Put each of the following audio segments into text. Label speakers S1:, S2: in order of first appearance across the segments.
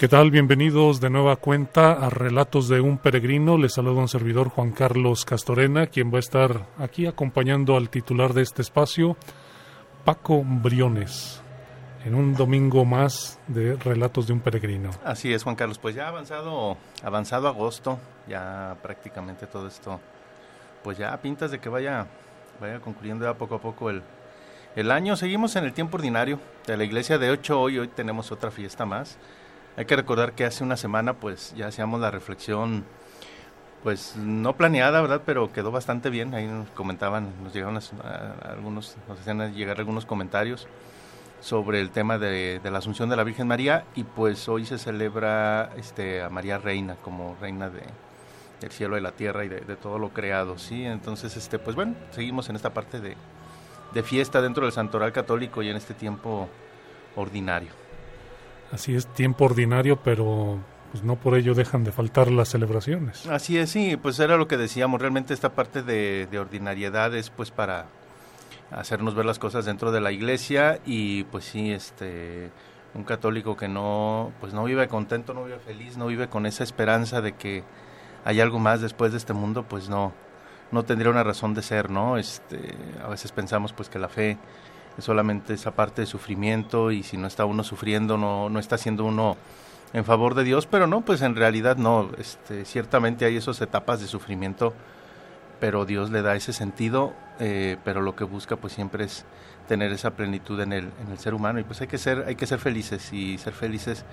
S1: ¿Qué tal? Bienvenidos de nueva cuenta a Relatos de un Peregrino. Les saluda un servidor Juan Carlos Castorena, quien va a estar aquí acompañando al titular de este espacio, Paco Briones, en un domingo más de Relatos de un Peregrino.
S2: Así es, Juan Carlos. Pues ya avanzado, avanzado agosto, ya prácticamente todo esto, pues ya pintas de que vaya, vaya concluyendo ya poco a poco el, el año. Seguimos en el tiempo ordinario de la iglesia de 8 hoy, hoy tenemos otra fiesta más hay que recordar que hace una semana pues ya hacíamos la reflexión pues no planeada, ¿verdad? Pero quedó bastante bien. Ahí nos comentaban, nos llegaron algunos, nos hacían llegar algunos comentarios sobre el tema de, la Asunción de la Virgen María y pues hoy se celebra este a María Reina como reina de, del cielo y la tierra y de, todo lo creado, ¿sí? Entonces, este pues bueno, seguimos en esta parte de, de fiesta dentro del santoral católico y en este tiempo ordinario.
S1: Así es, tiempo ordinario, pero pues no por ello dejan de faltar las celebraciones.
S2: Así es, sí, pues era lo que decíamos, realmente esta parte de, ordinariedad es pues para hacernos ver las cosas dentro de la iglesia y pues sí, este un católico que no pues no vive contento, no vive feliz, no vive con esa esperanza de que hay algo más después de este mundo, pues no no tendría una razón de ser, ¿no? Este, a veces pensamos pues que la fe solamente esa parte de sufrimiento y si no está uno sufriendo no, no está haciendo uno en favor de Dios, pero no, pues en realidad no, este, ciertamente hay esas etapas de sufrimiento, pero Dios le da ese sentido, eh, pero lo que busca pues siempre es tener esa plenitud en el, en el ser humano y pues hay que ser, hay que ser felices y ser felices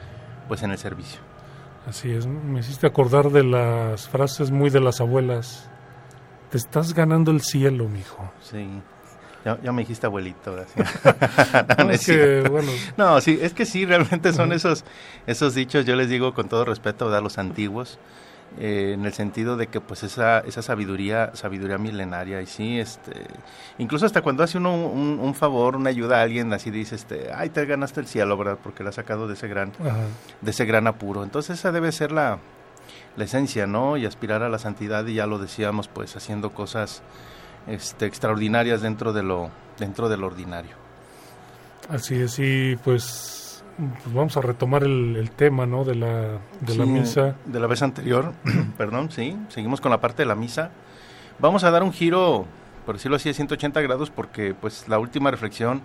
S2: pues en el servicio.
S1: Así es, me hiciste acordar de las frases muy de las abuelas. Te estás ganando el cielo, mijo.
S2: Sí. Ya, me dijiste abuelito. no, es que, bueno. no, sí, es que sí, realmente son esos, esos dichos, yo les digo con todo respeto a los antiguos, eh, en el sentido de que pues esa, esa sabiduría, sabiduría milenaria, y sí, este, incluso hasta cuando hace uno un, favor, una ayuda a alguien, así dice, este, ay, te ganaste el cielo, ¿verdad? Porque la ha sacado de ese gran, de ese gran apuro. Entonces esa debe ser la, la esencia, ¿no? Y aspirar a la santidad, y ya lo decíamos, pues haciendo cosas este, extraordinarias dentro de lo dentro del ordinario.
S1: Así es, y pues, pues vamos a retomar el, tema, ¿no? De la, de la misa.
S2: De la vez anterior, perdón, sí, seguimos con la parte de la misa. Vamos a dar un giro, por decirlo así, de 180 grados, porque pues la última reflexión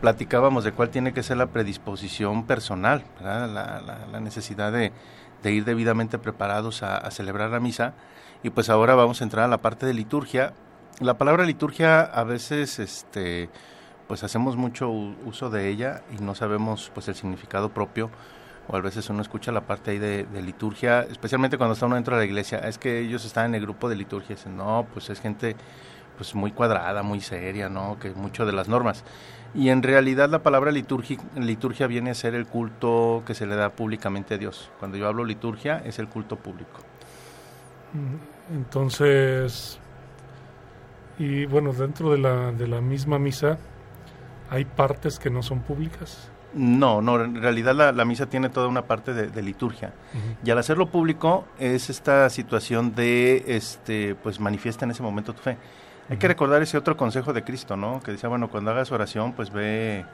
S2: platicábamos de cuál tiene que ser la predisposición personal, la, necesidad de, ir debidamente preparados a, a celebrar la misa. Y pues ahora vamos a entrar a la parte de liturgia, la palabra liturgia a veces este pues hacemos mucho uso de ella y no sabemos pues el significado propio o a veces uno escucha la parte ahí de, liturgia, especialmente cuando está uno dentro de la iglesia, es que ellos están en el grupo de liturgia, dicen, no, pues es gente pues muy cuadrada, muy seria, ¿no? Que mucho de las normas. Y en realidad la palabra liturgia, liturgia viene a ser el culto que se le da públicamente a Dios. Cuando yo hablo liturgia es el culto público.
S1: Entonces, y bueno, dentro de la, de la misma misa, ¿hay partes que no son públicas?
S2: No, no, en realidad la, misa tiene toda una parte de, liturgia. Y al hacerlo público es esta situación de, este, pues manifiesta en ese momento tu fe. Hay que recordar ese otro consejo de Cristo, ¿no? Que decía, bueno, cuando hagas oración, pues ve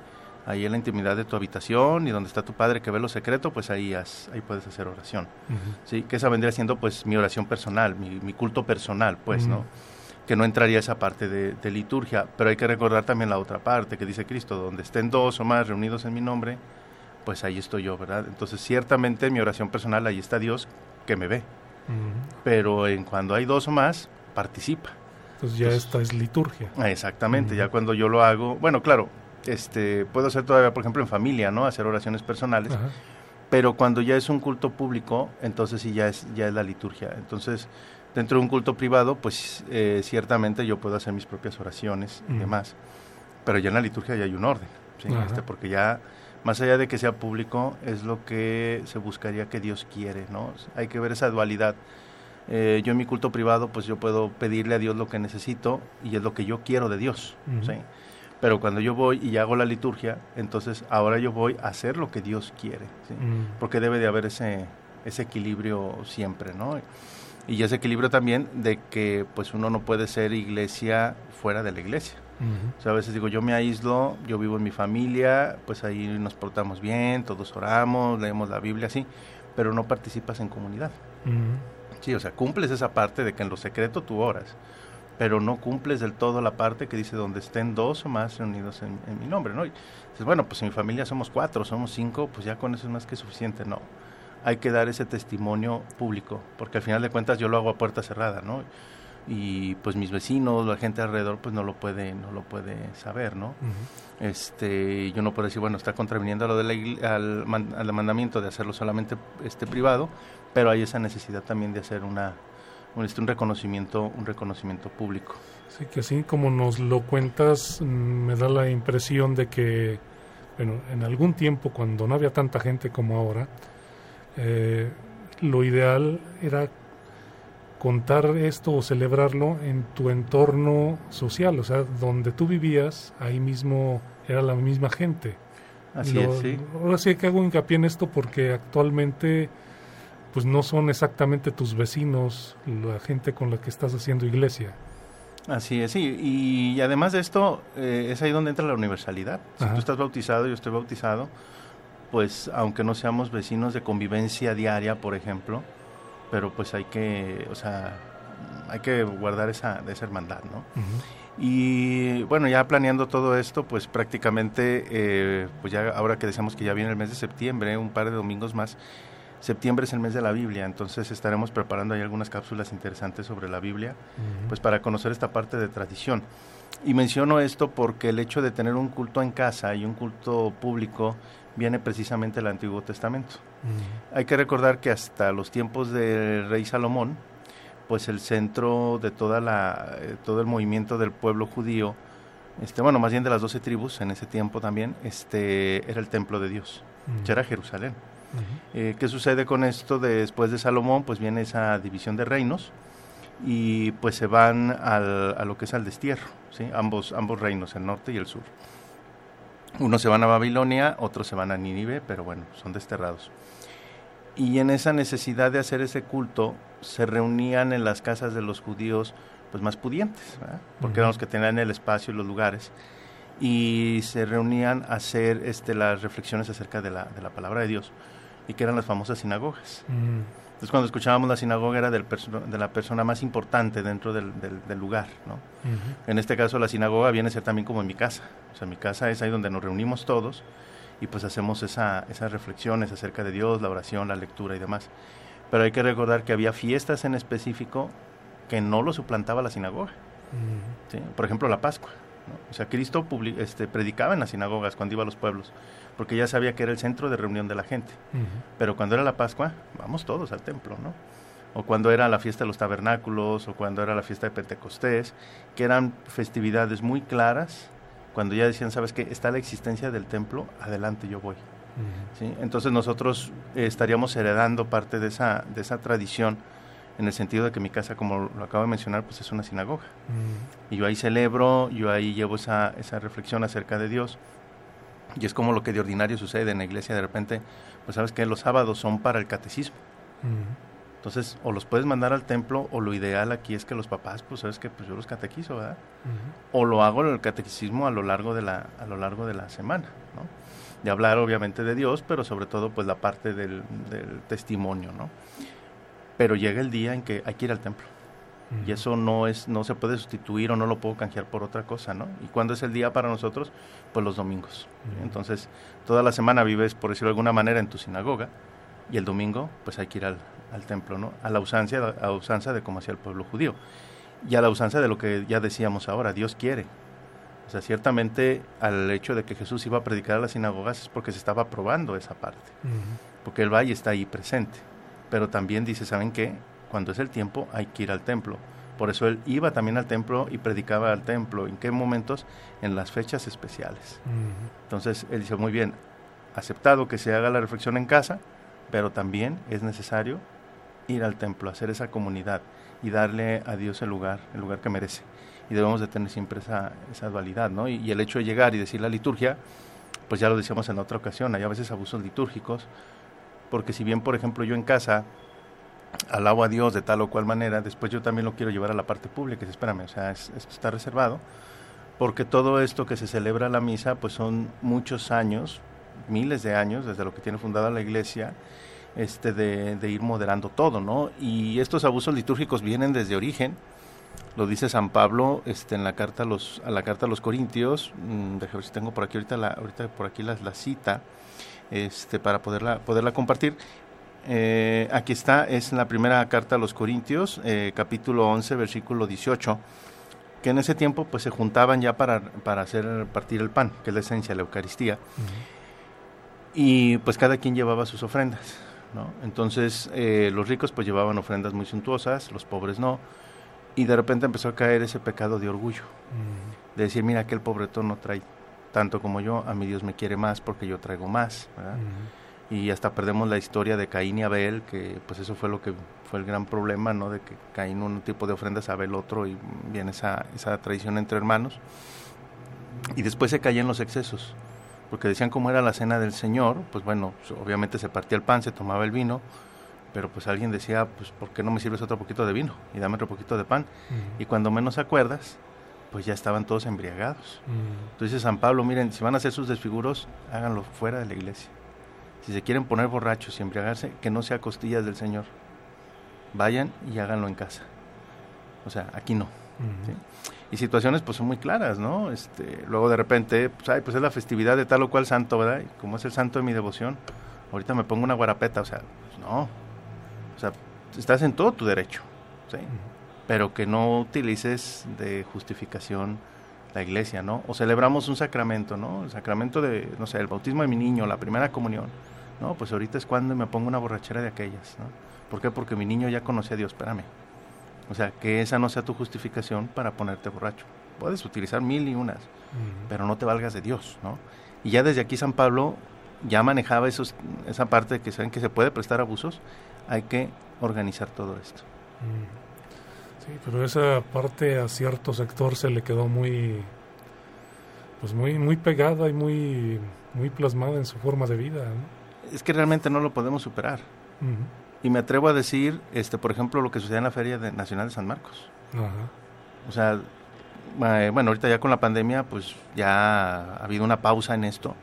S2: ahí en la intimidad de tu habitación y donde está tu padre que ve lo secreto, pues ahí, ahí puedes hacer oración. Sí, que esa vendría siendo pues mi oración personal, mi, mi culto personal, pues, ¿no? Que no entraría esa parte de, liturgia, pero hay que recordar también la otra parte que dice Cristo, donde estén dos o más reunidos en mi nombre, pues ahí estoy yo, ¿verdad? Entonces ciertamente en mi oración personal ahí está Dios que me ve, pero en cuando hay dos o más, participa.
S1: Entonces ya esta es liturgia.
S2: Exactamente, ya cuando yo lo hago, bueno, claro, este, puedo hacer todavía, por ejemplo, en familia, ¿no? Hacer oraciones personales. pero cuando ya es un culto público, entonces sí ya es, ya es la liturgia. Entonces, dentro de un culto privado, pues eh, ciertamente yo puedo hacer mis propias oraciones y demás, pero ya en la liturgia ya hay un orden, este, porque ya más allá de que sea público, es lo que se buscaría que Dios quiere, ¿no? Hay que ver esa dualidad. Eh, yo en mi culto privado, pues yo puedo pedirle a Dios lo que necesito y es lo que yo quiero de Dios, ¿sí? Pero cuando yo voy y hago la liturgia, entonces ahora yo voy a hacer lo que Dios quiere, ¿sí? Porque debe de haber ese, ese equilibrio siempre, ¿no? Y ese equilibrio también de que pues uno no puede ser iglesia fuera de la iglesia. O sea, a veces digo, yo me aíslo, yo vivo en mi familia, pues ahí nos portamos bien, todos oramos, leemos la Biblia, así, pero no participas en comunidad. Sí, o sea, cumples esa parte de que en lo secreto tú oras, pero no cumples del todo la parte que dice donde estén dos o más reunidos en, mi nombre, ¿no? Y dices, bueno, pues en mi familia somos cuatro, somos cinco, pues ya con eso es más que suficiente, no. Hay que dar ese testimonio público, porque al final de cuentas yo lo hago a puerta cerrada, ¿no? y pues mis vecinos, la gente alrededor pues no lo puede no lo puede saber, ¿no? Este, yo no puedo decir, bueno, está contraviniendo a lo de al, al, mandamiento de hacerlo solamente este privado, pero hay esa necesidad también de hacer una un, este, un reconocimiento un reconocimiento público.
S1: Sí, que así como nos lo cuentas, me da la impresión de que bueno, en algún tiempo cuando no había tanta gente como ahora, eh, lo ideal era contar esto o celebrarlo en tu entorno social, o sea, donde tú vivías, ahí mismo era la misma gente.
S2: Así es, sí.
S1: Ahora sí que hago hincapié en esto porque actualmente pues no son exactamente tus vecinos, la gente con la que estás haciendo iglesia.
S2: Así es, sí. Y, además de esto, eh, es ahí donde entra la universalidad. Si tú estás bautizado, yo estoy bautizado, pues aunque no seamos vecinos de convivencia diaria, por ejemplo, pero pues hay que, o sea, hay que guardar esa, esa hermandad, ¿no? Y bueno, ya planeando todo esto, pues prácticamente, eh, pues ya ahora que decíamos que ya viene el mes de septiembre, un par de domingos más, septiembre es el mes de la Biblia, entonces estaremos preparando ahí algunas cápsulas interesantes sobre la Biblia, pues para conocer esta parte de tradición. Y menciono esto porque el hecho de tener un culto en casa y un culto público viene precisamente del Antiguo Testamento. Hay que recordar que hasta los tiempos del rey Salomón, pues el centro de toda la, eh, todo el movimiento del pueblo judío, este, bueno, más bien de las doce tribus en ese tiempo también, este, era el templo de Dios, que era Jerusalén. Eh, ¿Qué sucede con esto? Después de Salomón, pues viene esa división de reinos y pues se van al, a lo que es al destierro, ¿sí? ambos, ambos reinos, el norte y el sur. Unos se van a Babilonia, otros se van a Nínive, pero bueno, son desterrados. Y en esa necesidad de hacer ese culto, se reunían en las casas de los judíos pues más pudientes, porque eran los que tenían el espacio y los lugares, y se reunían a hacer este, las reflexiones acerca de la, de la palabra de Dios, y que eran las famosas sinagogas. Entonces cuando escuchábamos la sinagoga era del de la persona más importante dentro del, del, lugar, ¿no? En este caso la sinagoga viene a ser también como en mi casa. O sea, mi casa es ahí donde nos reunimos todos y pues hacemos esa, esas reflexiones acerca de Dios, la oración, la lectura y demás. Pero hay que recordar que había fiestas en específico que no lo suplantaba la sinagoga. Por ejemplo, la Pascua. O sea, Cristo este, predicaba en las sinagogas cuando iba a los pueblos porque ya sabía que era el centro de reunión de la gente. Pero cuando era la Pascua, vamos todos al templo, ¿no? O cuando era la fiesta de los tabernáculos, o cuando era la fiesta de Pentecostés, que eran festividades muy claras, cuando ya decían, ¿sabes qué? Está la existencia del templo, adelante yo voy. ¿Sí? Entonces nosotros eh, estaríamos heredando parte de esa, de esa tradición en el sentido de que mi casa, como lo acabo de mencionar, pues es una sinagoga. Y yo ahí celebro, yo ahí llevo esa, esa reflexión acerca de Dios y es como lo que de ordinario sucede en la iglesia, de repente, pues sabes que los sábados son para el catecismo. Entonces, o los puedes mandar al templo, o lo ideal aquí es que los papás, pues sabes que pues yo los catequizo, ¿verdad? O lo hago el catequismo a lo largo de la, a lo largo de la semana, ¿no? De hablar obviamente de Dios, pero sobre todo pues la parte del, del testimonio, ¿no? Pero llega el día en que hay que ir al templo. Y eso no es no se puede sustituir o no lo puedo canjear por otra cosa, ¿no? ¿Y cuándo es el día para nosotros? Pues los domingos. Entonces, toda la semana vives, por decirlo de alguna manera, en tu sinagoga y el domingo, pues hay que ir al, templo, ¿no? A la usanza, a la usanza de como hacía el pueblo judío. Y a la usanza de lo que ya decíamos ahora, Dios quiere. O sea, ciertamente al hecho de que Jesús iba a predicar a las sinagogas es porque se estaba probando esa parte. porque el valle está ahí presente. Pero también dice, ¿saben qué? Cuando es el tiempo hay que ir al templo. Por eso él iba también al templo y predicaba al templo. ¿En qué momentos? En las fechas especiales. Entonces él dice, muy bien, aceptado que se haga la reflexión en casa, pero también es necesario ir al templo, hacer esa comunidad y darle a Dios el lugar, el lugar que merece. Y debemos de tener siempre esa, esa dualidad, ¿no? Y, el hecho de llegar y decir la liturgia, pues ya lo decíamos en otra ocasión, hay a veces abusos litúrgicos, porque si bien, por ejemplo, yo en casa alabo a Dios de tal o cual manera, después yo también lo quiero llevar a la parte pública, espérame, o sea, esto está reservado, porque todo esto que se celebra la misa, pues son muchos años, miles de años, desde lo que tiene fundada la iglesia, este, de, ir moderando todo, ¿no? Y estos abusos litúrgicos vienen desde origen, lo dice San Pablo este, en la carta a los, a la carta a los Corintios, mm, déjame ver si tengo por aquí ahorita, la, ahorita por aquí la, la cita, este, para poderla, poderla compartir. Eh, aquí está, es la primera carta a los Corintios, eh, capítulo 11, versículo 18, que en ese tiempo pues se juntaban ya para, para hacer partir el pan, que es la esencia de la Eucaristía, y pues cada quien llevaba sus ofrendas. Entonces eh, los ricos pues llevaban ofrendas muy suntuosas, los pobres no, y de repente empezó a caer ese pecado de orgullo, de decir, mira, aquel pobretón no trae tanto como yo, a mi Dios me quiere más porque yo traigo más, Y hasta perdemos la historia de Caín y Abel, que pues eso fue lo que fue el gran problema, ¿no? De que Caín un tipo de ofrendas, Abel otro, y viene esa, esa traición entre hermanos. Y después se caían los excesos porque decían cómo era la cena del Señor, pues bueno, obviamente se partía el pan, se tomaba el vino, pero pues alguien decía, pues ¿por qué no me sirves otro poquito de vino y dame otro poquito de pan? Y cuando menos acuerdas, pues ya estaban todos embriagados. Entonces San Pablo, miren, si van a hacer sus desfiguros, háganlo fuera de la iglesia. Si se quieren poner borrachos y embriagarse, que no sea costillas del Señor. Vayan y háganlo en casa. O sea, aquí no y situaciones pues son muy claras, ¿no? Este, luego de repente, pues, ay, pues es la festividad de tal o cual santo, ¿verdad? Y como es el santo de mi devoción, ahorita me pongo una guarapeta, o sea, pues no. O sea, estás en todo tu derecho, ¿sí? Pero que no utilices de justificación la iglesia, ¿no? O celebramos un sacramento, ¿no? El sacramento de, no sé, el bautismo de mi niño, la primera comunión. No, pues ahorita es cuando me pongo una borrachera de aquellas, ¿no? ¿Por qué? Porque mi niño ya conoce a Dios, espérame. O sea, que esa no sea tu justificación para ponerte borracho. Puedes utilizar mil y unas, pero no te valgas de Dios, ¿no? Y ya desde aquí San Pablo ya manejaba esos, esa parte de que saben que se puede prestar abusos, hay que organizar todo esto.
S1: Sí, pero esa parte a cierto sector se le quedó muy, pues muy, muy pegada y muy, muy plasmada en su forma de vida.
S2: Es que realmente no lo podemos superar. Y me atrevo a decir, este, por ejemplo, lo que sucede en la Feria Nacional de San Marcos. O sea, eh, bueno, ahorita ya con la pandemia, pues ya ha habido una pausa en esto,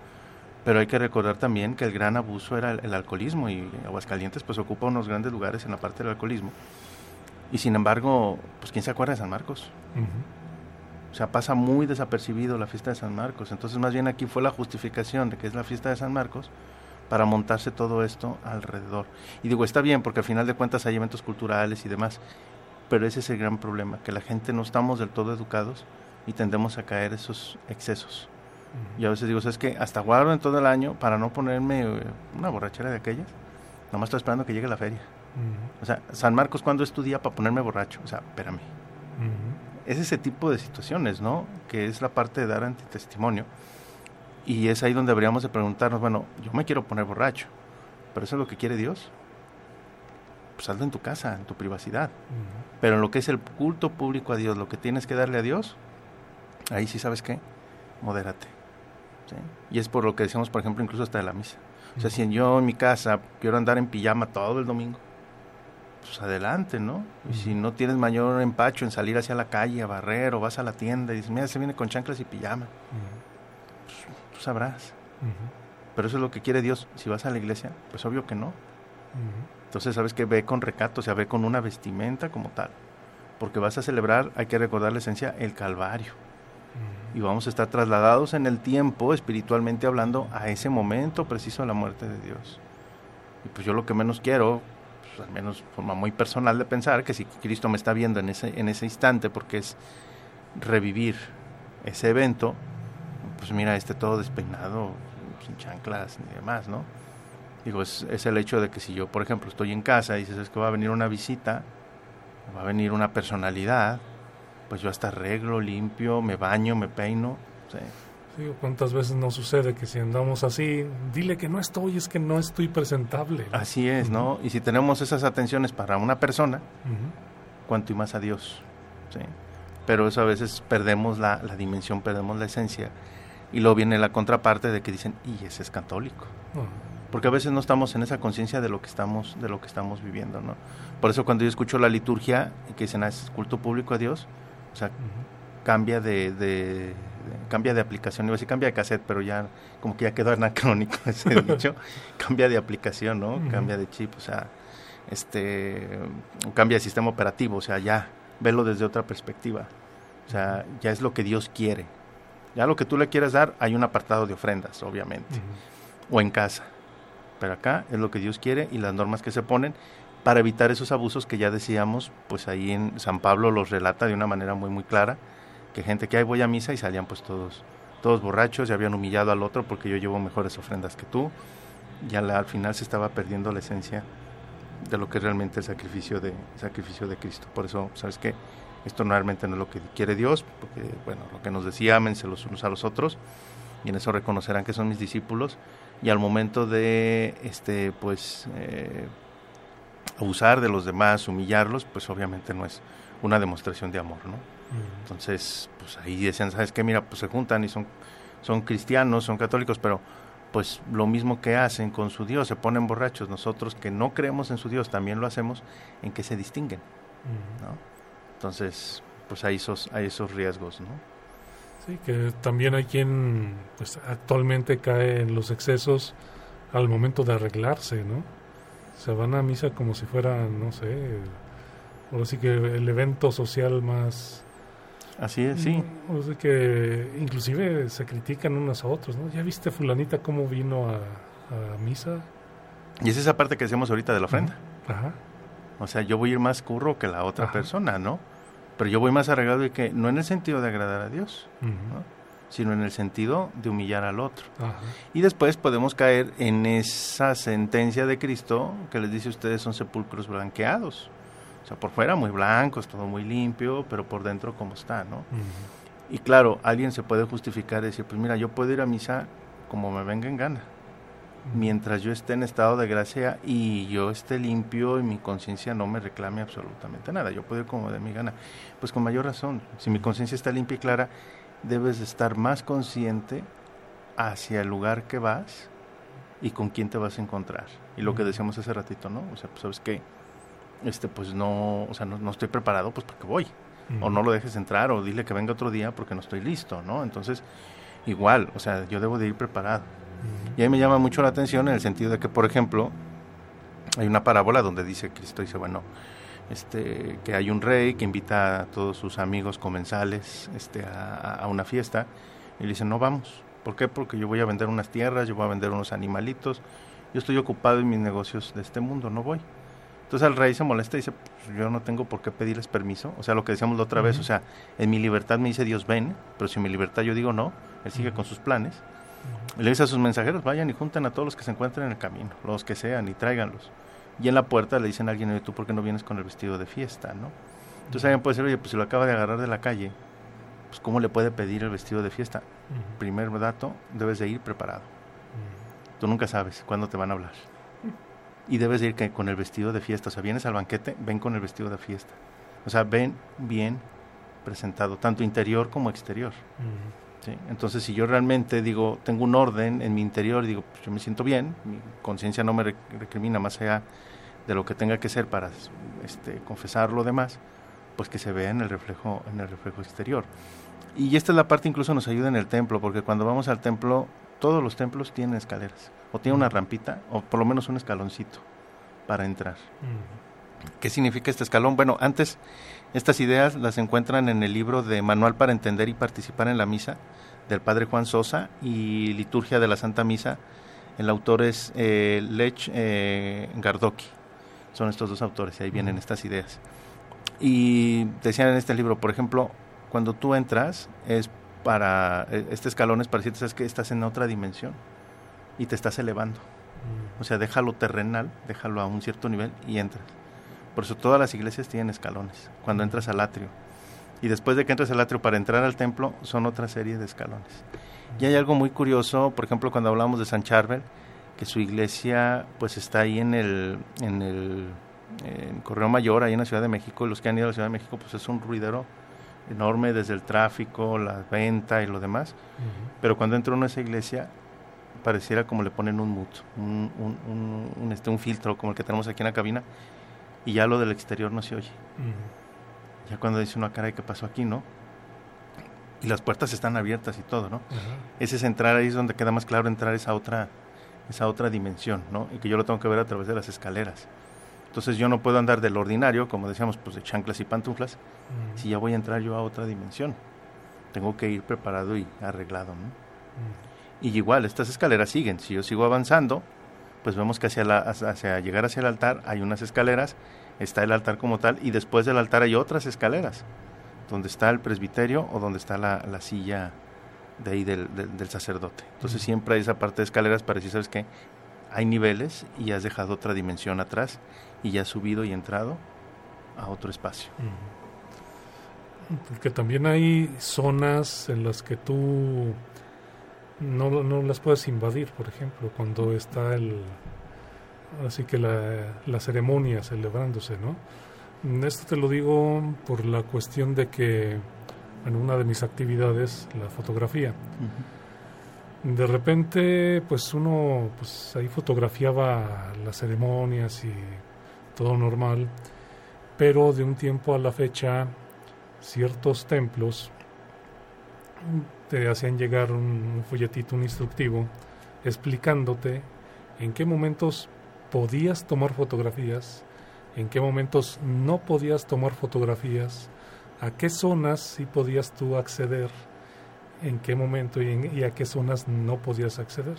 S2: pero hay que recordar también que el gran abuso era el, alcoholismo y Aguascalientes pues ocupa unos grandes lugares en la parte del alcoholismo. Y sin embargo, pues ¿quién se acuerda de San Marcos? O sea, pasa muy desapercibido la fiesta de San Marcos. Entonces, más bien aquí fue la justificación de que es la fiesta de San Marcos para montarse todo esto alrededor. Y digo, está bien, porque al final de cuentas hay eventos culturales y demás, pero ese es el gran problema, que la gente no estamos del todo educados y tendemos a caer esos excesos. Y a veces digo, es que hasta guardo en todo el año para no ponerme eh, una borrachera de aquellas, nomás estoy esperando que llegue la feria. O sea, San Marcos, ¿cuándo es tu día para ponerme borracho? O sea, espérame. Es ese tipo de situaciones, ¿no? Que es la parte de dar antitestimonio y es ahí donde deberíamos de preguntarnos, bueno, yo me quiero poner borracho, pero eso es lo que quiere Dios. Pues hazlo en tu casa, en tu privacidad. Pero en lo que es el culto público a Dios, lo que tienes que darle a Dios, ahí sí sabes qué, modérate. Y es por lo que decíamos, por ejemplo, incluso hasta de la misa. O sea, si yo en mi casa quiero andar en pijama todo el domingo, pues adelante, ¿no? Y si no tienes mayor empacho en salir hacia la calle a barrer o vas a la tienda y dices, mira, se viene con chanclas y pijama sabrás. Pero eso es lo que quiere Dios. Si vas a la iglesia, pues obvio que no. Entonces, sabes que ve con recato, o sea, ve con una vestimenta como tal. Porque vas a celebrar, hay que recordar la esencia, el Calvario. Y vamos a estar trasladados en el tiempo, espiritualmente hablando, a ese momento preciso de la muerte de Dios. Y pues yo lo que menos quiero, pues, al menos forma muy personal de pensar, que si Cristo me está viendo en ese, en ese instante, porque es revivir ese evento, pues mira, este todo despeinado, sin chanclas ni demás, ¿no? Digo, es, es, el hecho de que si yo, por ejemplo, estoy en casa y dices, es que va a venir una visita, va a venir una personalidad, pues yo hasta arreglo, limpio, me baño, me peino. ¿sí?
S1: Sí, ¿Cuántas veces nos sucede que si andamos así, dile que no estoy, es que no estoy presentable?
S2: Así es, ¿no? Y si tenemos esas atenciones para una persona, cuanto y más a Dios. ¿sí? Pero eso a veces perdemos la, la, dimensión, perdemos la esencia. Y luego viene la contraparte de que dicen, y ese es católico. Porque a veces no estamos en esa conciencia de lo que estamos de lo que estamos viviendo, ¿no? Por eso cuando yo escucho la liturgia y que dicen, ah, es culto público a Dios, o sea, cambia de, de, cambia de aplicación, iba a decir cambia de cassette, pero ya como que ya quedó anacrónico ese dicho, cambia de aplicación, ¿no? Cambia de chip, o sea, este cambia de sistema operativo, o sea, ya velo desde otra perspectiva. O sea, ya es lo que Dios quiere. Ya lo que tú le quieras dar, hay un apartado de ofrendas, obviamente. O en casa. Pero acá es lo que Dios quiere y las normas que se ponen para evitar esos abusos que ya decíamos, pues ahí en San Pablo los relata de una manera muy muy clara, que gente que ahí voy a misa y salían pues todos todos borrachos y habían humillado al otro porque yo llevo mejores ofrendas que tú. Ya al final se estaba perdiendo la esencia de lo que es realmente el sacrificio de sacrificio de Cristo. Por eso, ¿sabes qué? Esto realmente no es lo que quiere Dios, porque bueno, lo que nos decía, ámense los unos a los otros y en eso reconocerán que son mis discípulos y al momento de este pues eh, abusar de los demás, humillarlos, pues obviamente no es una demostración de amor, ¿no? Entonces, pues ahí decían, ¿sabes qué? Mira, pues se juntan y son, son cristianos, son católicos, pero pues lo mismo que hacen con su Dios, se ponen borrachos. Nosotros que no creemos en su Dios también lo hacemos en que se distinguen, ¿no? Entonces, pues hay esos, hay esos riesgos, ¿no?
S1: Sí, que también hay quien pues actualmente cae en los excesos al momento de arreglarse, ¿no? Se van a misa como si fuera, no sé, ahora sí que el evento social más...
S2: Así es, sí.
S1: O sea que inclusive se critican unos a otros, ¿no? ¿Ya viste fulanita cómo vino a, a misa?
S2: Y es esa parte que decíamos ahorita de la ofrenda. Ajá. O sea, yo voy a ir más curro que la otra Ajá. persona, ¿no? Pero yo voy más arreglado y que no en el sentido de agradar a Dios, uh -huh. ¿no? sino en el sentido de humillar al otro. Y después podemos caer en esa sentencia de Cristo que les dice ustedes son sepulcros blanqueados. O sea, por fuera muy blancos, todo muy limpio, pero por dentro como está, ¿no? Uh -huh. Y claro, alguien se puede justificar y decir, pues mira, yo puedo ir a misa como me venga en gana. Mientras yo esté en estado de gracia y yo esté limpio y mi conciencia no me reclame absolutamente nada, yo puedo ir como de mi gana. Pues con mayor razón, si mi conciencia está limpia y clara, debes de estar más consciente hacia el lugar que vas y con quién te vas a encontrar. Y lo que decíamos hace ratito, ¿no? O sea, pues sabes que este pues no, o sea, no, no estoy preparado, pues porque voy. Uh -huh. O no lo dejes entrar o dile que venga otro día porque no estoy listo, ¿no? Entonces, igual, o sea, yo debo de ir preparado. Uh -huh. Y ahí me llama mucho la atención en el sentido de que, por ejemplo, hay una parábola donde dice Cristo dice, bueno, este, que hay un rey que invita a todos sus amigos comensales este, a, a, una fiesta y le dice, no vamos. ¿Por qué? Porque yo voy a vender unas tierras, yo voy a vender unos animalitos, yo estoy ocupado en mis negocios de este mundo, no voy. Entonces el rey se molesta y dice, pues yo no tengo por qué pedirles permiso. O sea, lo que decíamos la otra uh -huh. vez, o sea, en mi libertad me dice Dios ven, pero si en mi libertad yo digo no, él sigue uh -huh. con sus planes. Uh -huh. Y le dice a sus mensajeros, vayan y junten a todos los que se encuentren en el camino, los que sean, y tráiganlos y en la puerta le dicen a alguien, ¿tú por qué no vienes con el vestido de fiesta? ¿no? Entonces alguien puede decir, oye, pues si lo acaba de agarrar de la calle, pues ¿cómo le puede pedir el vestido de fiesta? Primer dato, debes de ir preparado. Tú nunca sabes cuándo te van a hablar. Y debes de ir que, con el vestido de fiesta. O sea, vienes al banquete, ven con el vestido de fiesta. O sea, ven bien presentado, tanto interior como exterior. ¿Sí? Entonces, si yo realmente digo, tengo un orden en mi interior, digo, pues yo me siento bien, mi conciencia no me recrimina más allá de lo que tenga que ser para este, confesar lo demás, pues que se vea en el reflejo, en el reflejo exterior. Y esta es la parte incluso nos ayuda en el templo, porque cuando vamos al templo, todos los templos tienen escaleras, o tienen una rampita, o por lo menos un escaloncito para entrar. Uh -huh. ¿Qué significa este escalón? Bueno, antes estas ideas las encuentran en el libro de Manual para entender y participar en la misa del padre Juan Sosa y Liturgia de la Santa Misa. El autor es eh, Lech eh, Gardoki. Son estos dos autores y ahí vienen estas ideas. Y decían en este libro, por ejemplo, cuando tú entras, es para este escalón es para decirte sabes que estás en otra dimensión y te estás elevando. O sea, déjalo terrenal, déjalo a un cierto nivel y entras. Por eso todas las iglesias tienen escalones cuando entras al atrio. Y después de que entres al atrio para entrar al templo son otra serie de escalones. Y hay algo muy curioso, por ejemplo, cuando hablamos de San Charbel, que su iglesia pues está ahí en el, en el en Correo Mayor, ahí en la Ciudad de México, y los que han ido a la Ciudad de México, pues es un ruidero enorme desde el tráfico, la venta y lo demás. Pero cuando entra uno a esa iglesia, pareciera como le ponen un mut, un, un, este, un filtro como el que tenemos aquí en la cabina, y ya lo del exterior no se oye. Ya cuando dice una cara, ¿qué pasó aquí, no? Y las puertas están abiertas y todo, ¿no? Ese es entrar ahí es donde queda más claro entrar esa otra, esa otra dimensión, ¿no? Y que yo lo tengo que ver a través de las escaleras. Entonces yo no puedo andar del ordinario, como decíamos, pues de chanclas y pantuflas, si ya voy a entrar yo a otra dimensión. Tengo que ir preparado y arreglado, ¿no? Y igual, estas escaleras siguen. Si yo sigo avanzando, pues vemos que hacia, la, hacia llegar hacia el altar hay unas escaleras, está el altar como tal, y después del altar hay otras escaleras, donde está el presbiterio o donde está la, la silla de ahí del, del, sacerdote. Entonces siempre hay esa parte de escaleras para decir, ¿sabes qué? Hay niveles y has dejado otra dimensión atrás y ya has subido y entrado a otro espacio.
S1: Porque también hay zonas en las que tú no, no las puedes invadir, por ejemplo, cuando está el así que la, la ceremonia celebrándose, ¿no? Esto te lo digo por la cuestión de que en una de mis actividades, la fotografía, de repente, pues uno, pues ahí fotografiaba las ceremonias y todo normal, pero de un tiempo a la fecha, ciertos templos te hacían llegar un, folletito, un instructivo, explicándote en qué momentos podías tomar fotografías, en qué momentos no podías tomar fotografías, a qué zonas sí podías tú acceder, en qué momento y, a qué zonas no podías acceder.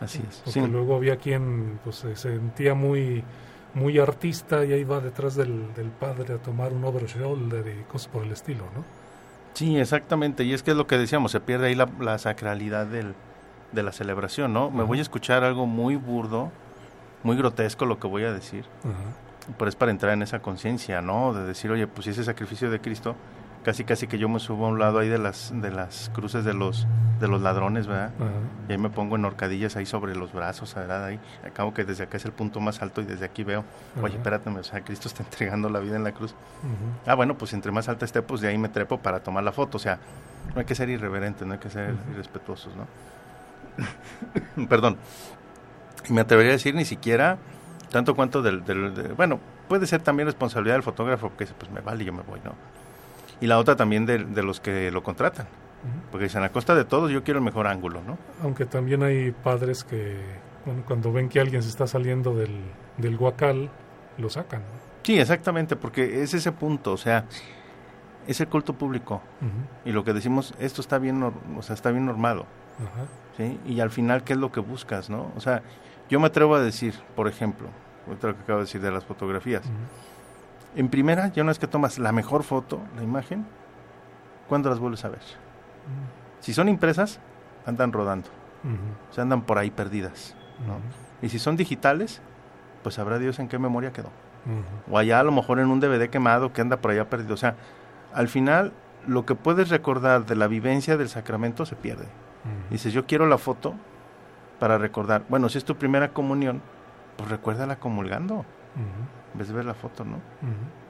S2: Así es.
S1: Porque luego había quien pues, se sentía muy muy artista y ahí va detrás del, del padre a tomar un over shoulder y cosas por el estilo, ¿no?
S2: Sí, exactamente. Y es que es lo que decíamos, se pierde ahí la, sacralidad del, de la celebración, ¿no? Me voy a escuchar algo muy burdo, muy grotesco lo que voy a decir. Pero es para entrar en esa conciencia, ¿no? De decir, oye, pues si ese sacrificio de Cristo casi casi que yo me subo a un lado ahí de las de las cruces de los de los ladrones, ¿verdad? Y ahí me pongo en horcadillas ahí sobre los brazos, ¿verdad? Ahí acabo que desde acá es el punto más alto y desde aquí veo, oye, espérate, o sea, Cristo está entregando la vida en la cruz. Ah, bueno, pues entre más alta esté, pues de ahí me trepo para tomar la foto, o sea, no hay que ser irreverente, no hay que ser irrespetuosos, ¿no? Perdón. Me atrevería a decir ni siquiera tanto cuanto del, del bueno, puede ser también responsabilidad del fotógrafo, porque pues me vale, yo me voy, ¿no? Y la otra también de, los que lo contratan. Porque dicen, a costa de todos yo quiero el mejor ángulo, ¿no?
S1: Aunque también hay padres que cuando, ven que alguien se está saliendo del, del guacal, lo sacan.
S2: Sí, exactamente, porque es ese punto, o sea, es el culto público. Y lo que decimos, esto está bien, o sea, está bien normado. ¿sí? Y al final, ¿qué es lo que buscas, no? O sea, yo me atrevo a decir, por ejemplo, otra que acabo de decir de las fotografías. En primera, ya una vez que tomas la mejor foto, la imagen, ¿cuándo las vuelves a ver? Mm. Si son impresas, andan rodando. Se andan por ahí perdidas. Y si son digitales, pues sabrá Dios en qué memoria quedó. O allá a lo mejor en un DVD quemado que anda por allá perdido. O sea, al final lo que puedes recordar de la vivencia del sacramento se pierde. Dices, yo quiero la foto para recordar. Bueno, si es tu primera comunión, pues recuérdala comulgando en vez de ver la foto, ¿no?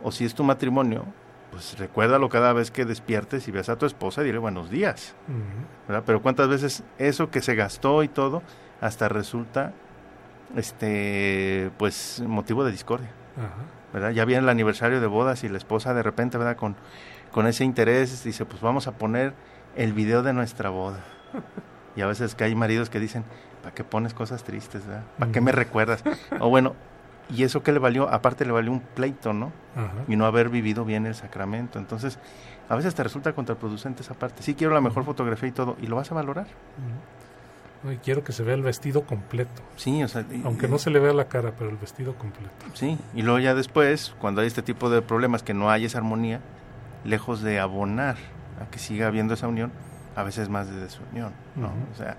S2: O si es tu matrimonio, pues recuérdalo cada vez que despiertes y veas a tu esposa y dile buenos días, ¿verdad? Pero cuántas veces eso que se gastó y todo hasta resulta, este, pues motivo de discordia, ¿verdad? Ya viene el aniversario de bodas y la esposa de repente, ¿verdad? Con, con ese interés dice, pues vamos a poner el video de nuestra boda. Y a veces que hay maridos que dicen, ¿para qué pones cosas tristes? ¿verdad? ¿Para qué me recuerdas? O bueno, y eso que le valió, aparte le valió un pleito, ¿no? Y no haber vivido bien el sacramento. Entonces, a veces te resulta contraproducente esa parte. Sí quiero la mejor fotografía y todo, y lo vas a valorar.
S1: y quiero que se vea el vestido completo.
S2: Sí, o sea...
S1: Aunque no se le vea la cara, pero el vestido completo.
S2: Sí, y luego ya después, cuando hay este tipo de problemas, que no hay esa armonía, lejos de abonar a que siga habiendo esa unión, a veces más de desunión, ¿no? O sea,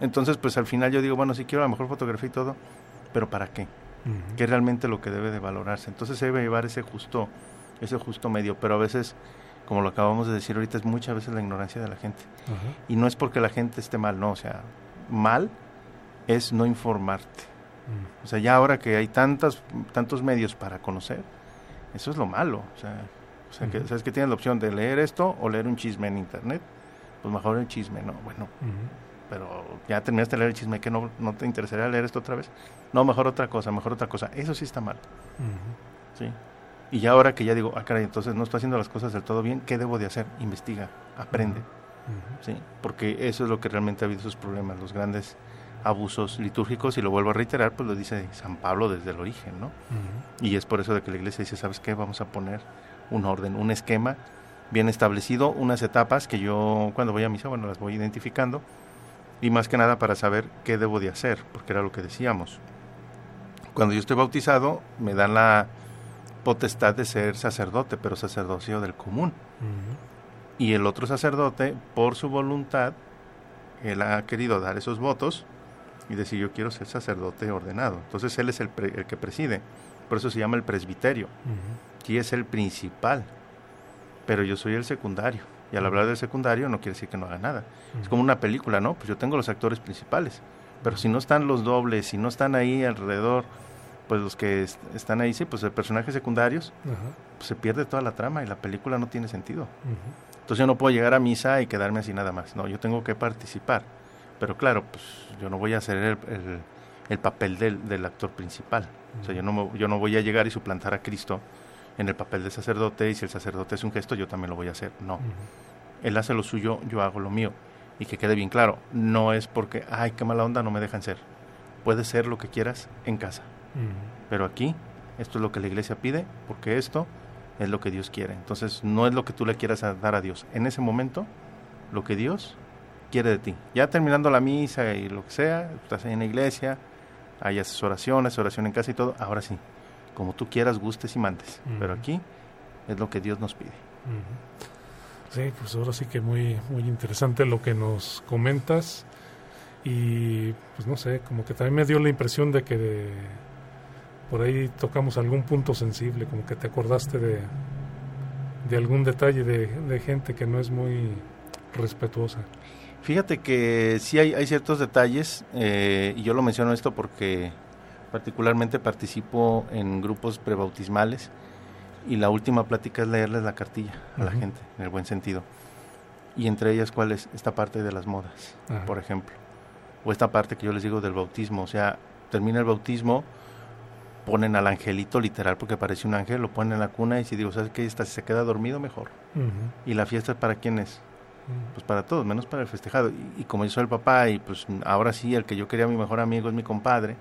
S2: entonces, pues al final yo digo, bueno, sí quiero la mejor fotografía y todo, pero ¿para qué? ¿Qué es realmente lo que debe de valorarse? Entonces se debe llevar ese justo, ese justo medio, pero a veces, como lo acabamos de decir ahorita, es muchas veces la ignorancia de la gente. Y no es porque la gente esté mal, no, o sea, mal es no informarte. O sea, ya ahora que hay tantas, tantos medios para conocer, eso es lo malo. O sea, o sea, que, ¿sabes que tienes la opción de leer esto o leer un chisme en internet? Pues mejor el chisme, ¿no? Bueno, pero ya terminaste de leer el chisme, que no, no te interesaría leer esto otra vez? No, mejor otra cosa, mejor otra cosa. Eso sí está mal. Sí. Y ya ahora que ya digo, ah, caray, entonces no estoy haciendo las cosas del todo bien, ¿qué debo de hacer? Investiga, aprende. ¿Sí? Porque eso es lo que realmente ha habido esos problemas, los grandes abusos litúrgicos, y lo vuelvo a reiterar, pues lo dice San Pablo desde el origen, ¿no? Y es por eso de que la iglesia dice, ¿sabes qué? Vamos a poner un orden, un esquema bien establecido, unas etapas que yo cuando voy a misa, bueno, las voy identificando, y más que nada para saber qué debo de hacer, porque era lo que decíamos. Cuando yo estoy bautizado, me dan la potestad de ser sacerdote, pero sacerdocio del común. Y el otro sacerdote, por su voluntad, él ha querido dar esos votos y decir yo quiero ser sacerdote ordenado. Entonces él es el, el que preside. Por eso se llama el presbiterio. Y es el principal. Pero yo soy el secundario. Y al hablar del secundario no quiere decir que no haga nada. Es como una película, ¿no? Pues yo tengo los actores principales. Pero si no están los dobles, si no están ahí alrededor, pues los que están ahí, sí, pues el personaje secundarios, pues se pierde toda la trama y la película no tiene sentido. Entonces yo no puedo llegar a misa y quedarme así nada más. No, yo tengo que participar. Pero claro, pues yo no voy a hacer el, el, papel del, del, actor principal. O sea, yo no, yo no voy a llegar y suplantar a Cristo en el papel de sacerdote y si el sacerdote es un gesto, yo también lo voy a hacer. No. Él hace lo suyo, yo hago lo mío. Y que quede bien claro, no es porque, ay, qué mala onda, no me dejan ser. Puedes ser lo que quieras en casa. Pero aquí, esto es lo que la iglesia pide, porque esto es lo que Dios quiere. Entonces, no es lo que tú le quieras dar a Dios. En ese momento, lo que Dios quiere de ti. Ya terminando la misa y lo que sea, estás ahí en la iglesia, hay oraciones, oración en casa y todo, ahora sí, como tú quieras, gustes y mandes. Pero aquí es lo que Dios nos pide.
S1: Sí, pues ahora sí que muy, muy interesante lo que nos comentas. Y pues no sé, como que también me dio la impresión de que por ahí tocamos algún punto sensible, como que te acordaste de, de algún detalle de, gente que no es muy respetuosa.
S2: Fíjate que sí hay, hay ciertos detalles, eh, y yo lo menciono esto porque Particularmente participo en grupos prebautismales y la última plática es leerles la cartilla a la gente, en el buen sentido. Y entre ellas, ¿cuál es esta parte de las modas, por ejemplo? O esta parte que yo les digo del bautismo. O sea, termina el bautismo, ponen al angelito literal porque parece un ángel, lo ponen en la cuna y si digo, ¿sabes qué? Esta, si se queda dormido, mejor. Y la fiesta es para quién es? Pues para todos, menos para el festejado. Y, como yo soy el papá y pues ahora sí, el que yo quería mi mejor amigo es mi compadre,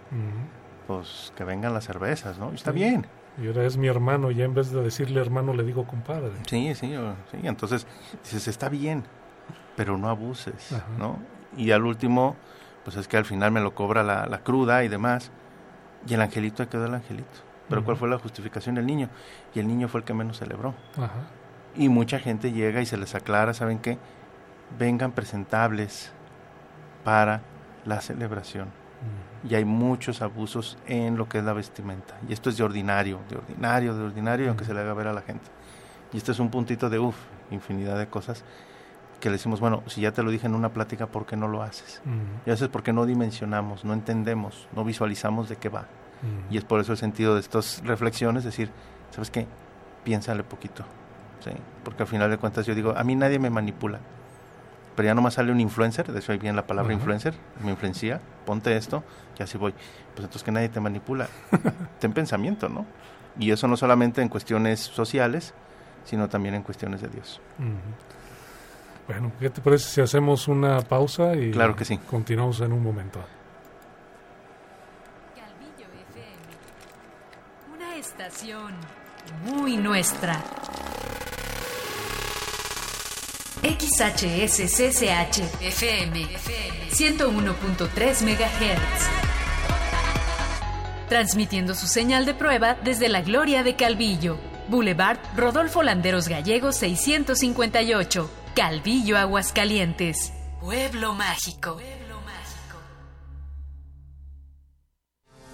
S2: pues que vengan las cervezas, ¿no? Y está bien.
S1: Y ahora es mi hermano, y en vez de decirle hermano le digo compadre.
S2: Sí, sí, sí. Entonces dices, está bien, pero no abuses, ¿no? Y al último, pues es que al final me lo cobra la, cruda y demás. Y el angelito quedó el angelito. Pero ¿cuál fue la justificación del niño? Y el niño fue el que menos celebró. Y mucha gente llega y se les aclara, ¿saben qué? Vengan presentables para la celebración y hay muchos abusos en lo que es la vestimenta. Y esto es de ordinario, de ordinario, de ordinario, aunque se le haga ver a la gente. Y este es un puntito de, uff, infinidad de cosas que le decimos, bueno, si ya te lo dije en una plática, ¿por qué no lo haces? Y a veces porque no dimensionamos, no entendemos, no visualizamos de qué va. Y es por eso el sentido de estas reflexiones, decir, ¿sabes qué? Piénsale poquito. ¿sí? Porque al final de cuentas yo digo, a mí nadie me manipula pero ya nomás sale un influencer, de eso ahí viene la palabra influencer, me influencia, ponte esto, y así voy. Pues entonces que nadie te manipula, ten pensamiento, ¿no? Y eso no solamente en cuestiones sociales, sino también en cuestiones de Dios.
S1: Bueno, ¿qué te parece si hacemos una pausa y
S2: claro que sí.
S1: continuamos en un momento?
S3: una estación muy nuestra. XHSCCH FM 101.3 MHz. Transmitiendo su señal de prueba desde la Gloria de Calvillo. Boulevard Rodolfo Landeros Gallegos 658. Calvillo, Aguascalientes. Pueblo mágico.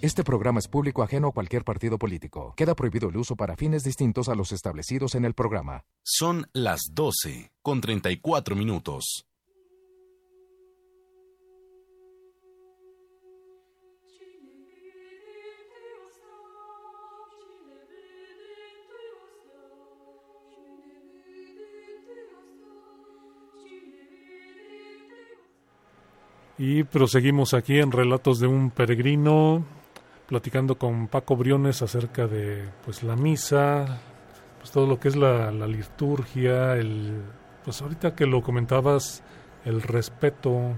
S4: Este programa es público ajeno a cualquier partido político. Queda prohibido el uso para fines distintos a los establecidos en el programa.
S5: Son las 12 con 34 minutos.
S1: Y proseguimos aquí en Relatos de un Peregrino, platicando con Paco Briones acerca de pues la misa, pues todo lo que es la, la liturgia, el pues ahorita que lo comentabas, el respeto,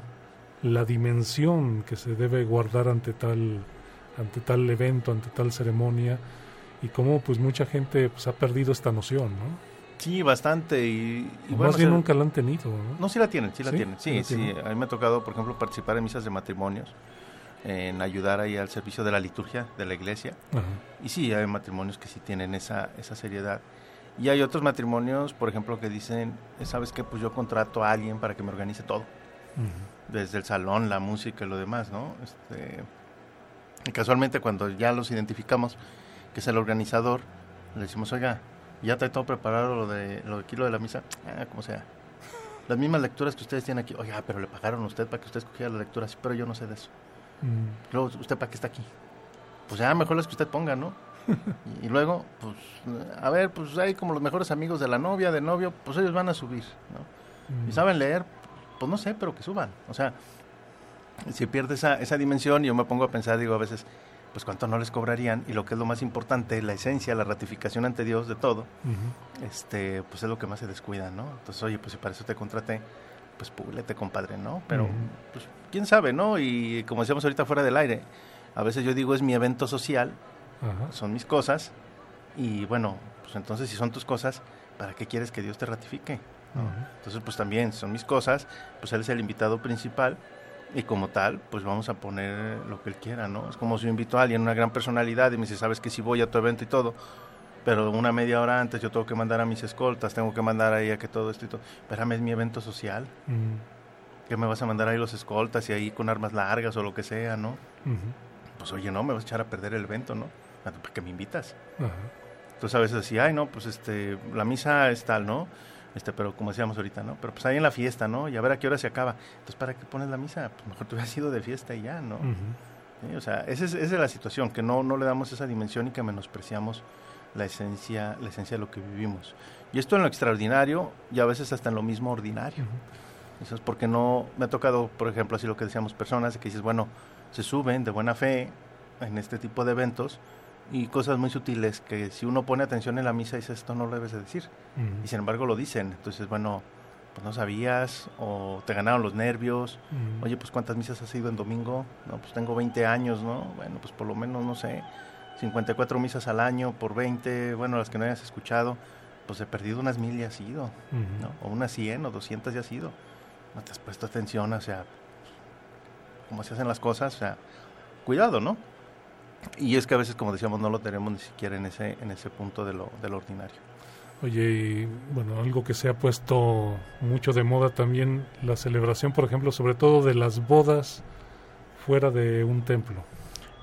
S1: la dimensión que se debe guardar ante tal ante tal evento, ante tal ceremonia y cómo pues mucha gente pues ha perdido esta noción, ¿no?
S2: Sí, bastante. Y, y bueno,
S1: más bien
S2: se-
S1: nunca la han tenido, ¿no?
S2: No, sí la tienen, sí la
S1: ¿Sí?
S2: tienen.
S1: ¿Sí
S2: Sí,
S1: la
S2: sí.
S1: tienen?
S2: A mí me ha tocado, por ejemplo, participar en misas de matrimonios, en ayudar ahí al servicio de la liturgia de la iglesia.
S1: Ajá.
S2: Y sí, hay matrimonios que sí tienen esa, esa seriedad. Y hay otros matrimonios, por ejemplo, que dicen, ¿sabes qué? Pues yo contrato a alguien para que me organice todo. Desde el salón, la música y lo demás, ¿no? Este, y casualmente cuando ya los identificamos, que es el organizador, le decimos, oiga, ya trae todo preparado lo de lo de aquí, lo de la misa, ah, como sea. Las mismas lecturas que ustedes tienen aquí, oiga, pero le pagaron a usted para que usted escogiera las lecturas, pero yo no sé de eso.
S1: Mm.
S2: Luego, ¿usted para qué está aquí? Pues ya, mejor las que usted ponga, ¿no? y, y luego, pues, a ver, pues hay como los mejores amigos de la novia, del novio, pues ellos van a subir, ¿no?
S1: Mm.
S2: Y saben leer, pues no sé, pero que suban. O sea, si pierde esa, esa dimensión, yo me pongo a pensar, digo, a veces, pues cuánto no les cobrarían, y lo que es lo más importante, la esencia, la ratificación ante Dios de todo, este, pues es lo que más se descuida, ¿no? Entonces, oye, pues si para eso te contraté, pues públete, compadre, ¿no? Pero, pues, quién sabe, ¿no? Y como decíamos ahorita fuera del aire, a veces yo digo, es mi evento social, son mis cosas, y bueno, pues entonces si son tus cosas, ¿para qué quieres que Dios te ratifique? Entonces, pues también son mis cosas, pues él es el invitado principal y como tal, pues vamos a poner lo que él quiera, ¿no? Es como si yo invito a alguien, una gran personalidad, y me dice, sabes que si voy a tu evento y todo, pero una media hora antes yo tengo que mandar a mis escoltas, tengo que mandar ahí a que todo esto y todo. Espérame, es mi evento social,
S1: Mm.
S2: que me vas a mandar ahí los escoltas y ahí con armas largas o lo que sea, ¿no? Pues oye, no, me vas a echar a perder el evento, ¿no? ¿Para qué me invitas? Entonces a veces decía, ay, no, pues este, la misa es tal, ¿no? Este, pero como decíamos ahorita, ¿no? Pero pues ahí en la fiesta, ¿no? Y a ver a qué hora se acaba. Entonces, ¿para qué pones la misa? Pues mejor te hubieras ido de fiesta y ya, ¿no? Sí, O sea, esa es, esa es la situación, que no, no le damos esa dimensión y que menospreciamos la esencia, la esencia de lo que vivimos. Y esto en lo extraordinario y a veces hasta en lo mismo ordinario. Eso es porque no, me ha tocado, por ejemplo, así lo que decíamos, personas que dices, bueno, se suben de buena fe en este tipo de eventos y cosas muy sutiles que si uno pone atención en la misa dice, esto no lo debes de decir. Y sin embargo lo dicen. Entonces, bueno, pues no sabías o te ganaron los nervios.
S1: Ujú.
S2: Oye, pues ¿cuántas misas has ido en domingo? No, pues tengo 20 años, ¿no? Bueno, pues por lo menos, no sé, 54 misas al año por 20, bueno, las que no hayas escuchado, pues he perdido unas mil y has ido. O unas 100 o 200 ya has ido. No te has puesto atención, o sea, cómo se hacen las cosas, o sea, cuidado, ¿no? Y es que a veces, como decíamos, no lo tenemos ni siquiera en ese, en ese punto de lo, de lo ordinario.
S1: Oye, y bueno, algo que se ha puesto mucho de moda también, la celebración, por ejemplo, sobre todo de las bodas fuera de un templo.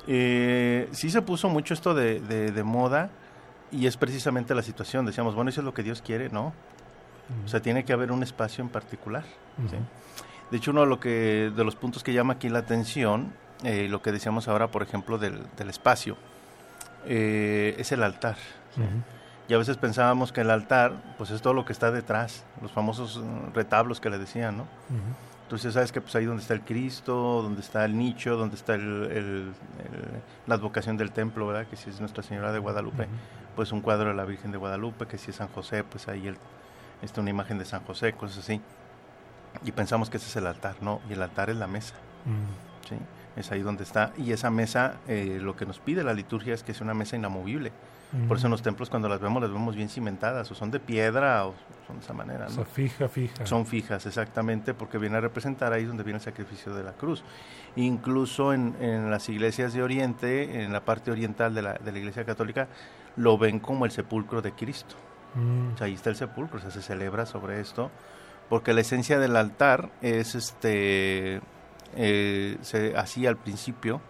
S2: Eh, sí se puso mucho esto de, de, de moda y es precisamente la situación. Decíamos, bueno, eso es lo que Dios quiere, ¿no? O sea, tiene que haber un espacio en particular. De hecho, uno de, lo que, de los puntos que llama aquí la atención, eh, lo que decíamos ahora, por ejemplo, del, del espacio, eh, es el altar. Y a veces pensábamos que el altar, pues es todo lo que está detrás, los famosos retablos que le decían, ¿no? Entonces, sabes que pues ahí donde está el Cristo, donde está el nicho, donde está el, el- el- la advocación del templo, ¿verdad? Que si es Nuestra Señora de Guadalupe, pues un cuadro de la Virgen de Guadalupe, que si es San José, pues ahí el, está una imagen de San José, cosas así. Y pensamos que ese es el altar, ¿no? Y el altar es la mesa,
S1: Mm.
S2: ¿sí? Es ahí donde está. Y esa mesa, eh, lo que nos pide la liturgia es que sea una mesa inamovible. Por eso en los templos cuando las vemos las vemos bien cimentadas, o son de piedra o son de esa manera.
S1: O
S2: ¿no?
S1: sea, fija, fija.
S2: Son fijas, exactamente, porque viene a representar ahí donde viene el sacrificio de la cruz. Incluso en, en las iglesias de Oriente, en la parte oriental de la, de la iglesia católica, lo ven como el sepulcro de Cristo.
S1: Mm,
S2: O sea, ahí está el sepulcro, o sea, se celebra sobre esto, porque la esencia del altar es este, eh, se hacía al principio,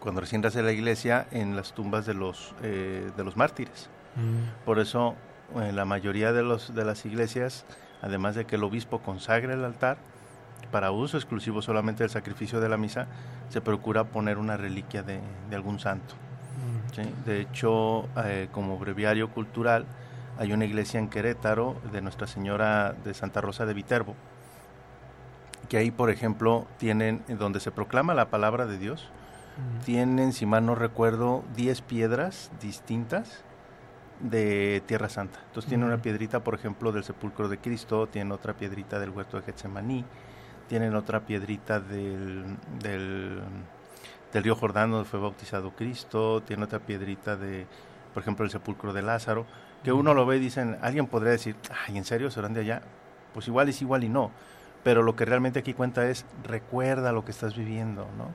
S2: cuando recién nace la iglesia, en las tumbas de los, eh, de los mártires.
S1: mm,
S2: Por eso, en la mayoría de, los, de las iglesias, además de que el obispo consagre el altar, para uso exclusivo solamente del sacrificio de la misa, se procura poner una reliquia de, de algún santo.
S1: mm.
S2: ¿sí? De hecho, eh, como breviario cultural, hay una iglesia en Querétaro de Nuestra Señora de Santa Rosa de Viterbo, que ahí, por ejemplo, tienen, en donde se proclama la palabra de Dios. Tienen, si mal no recuerdo, 10 piedras distintas de Tierra Santa. Entonces tiene una piedrita, por ejemplo, del sepulcro de Cristo, tiene otra piedrita del huerto de Getsemaní, tienen otra piedrita del, del, del río Jordán donde fue bautizado Cristo, tiene otra piedrita de, por ejemplo, el sepulcro de Lázaro, que uno lo ve y dicen, alguien podría decir, ay, ¿en serio serán de allá? Pues igual es igual y no. Pero lo que realmente aquí cuenta es, recuerda lo que estás viviendo, ¿no?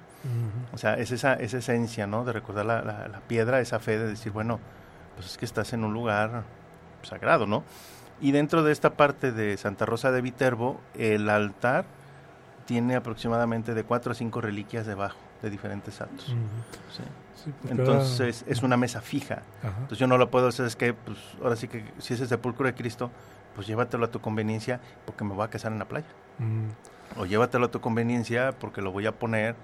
S2: O sea, es esa, esa esencia, ¿no? De recordar la, la- la piedra, esa fe de decir, bueno, pues es que estás en un lugar sagrado, ¿no? Y dentro de esta parte de Santa Rosa de Viterbo, el altar tiene aproximadamente de cuatro a cinco reliquias debajo, de diferentes santos.
S1: Ujú.
S2: ¿sí?
S1: Sí, porque
S2: Entonces, es una mesa fija.
S1: ajá.
S2: Entonces yo no lo puedo hacer, es que, pues, ahora sí que si es el sepulcro de Cristo, pues llévatelo a tu conveniencia porque me voy a casar en la playa
S1: Mm,
S2: o llévatelo a tu conveniencia porque lo voy a poner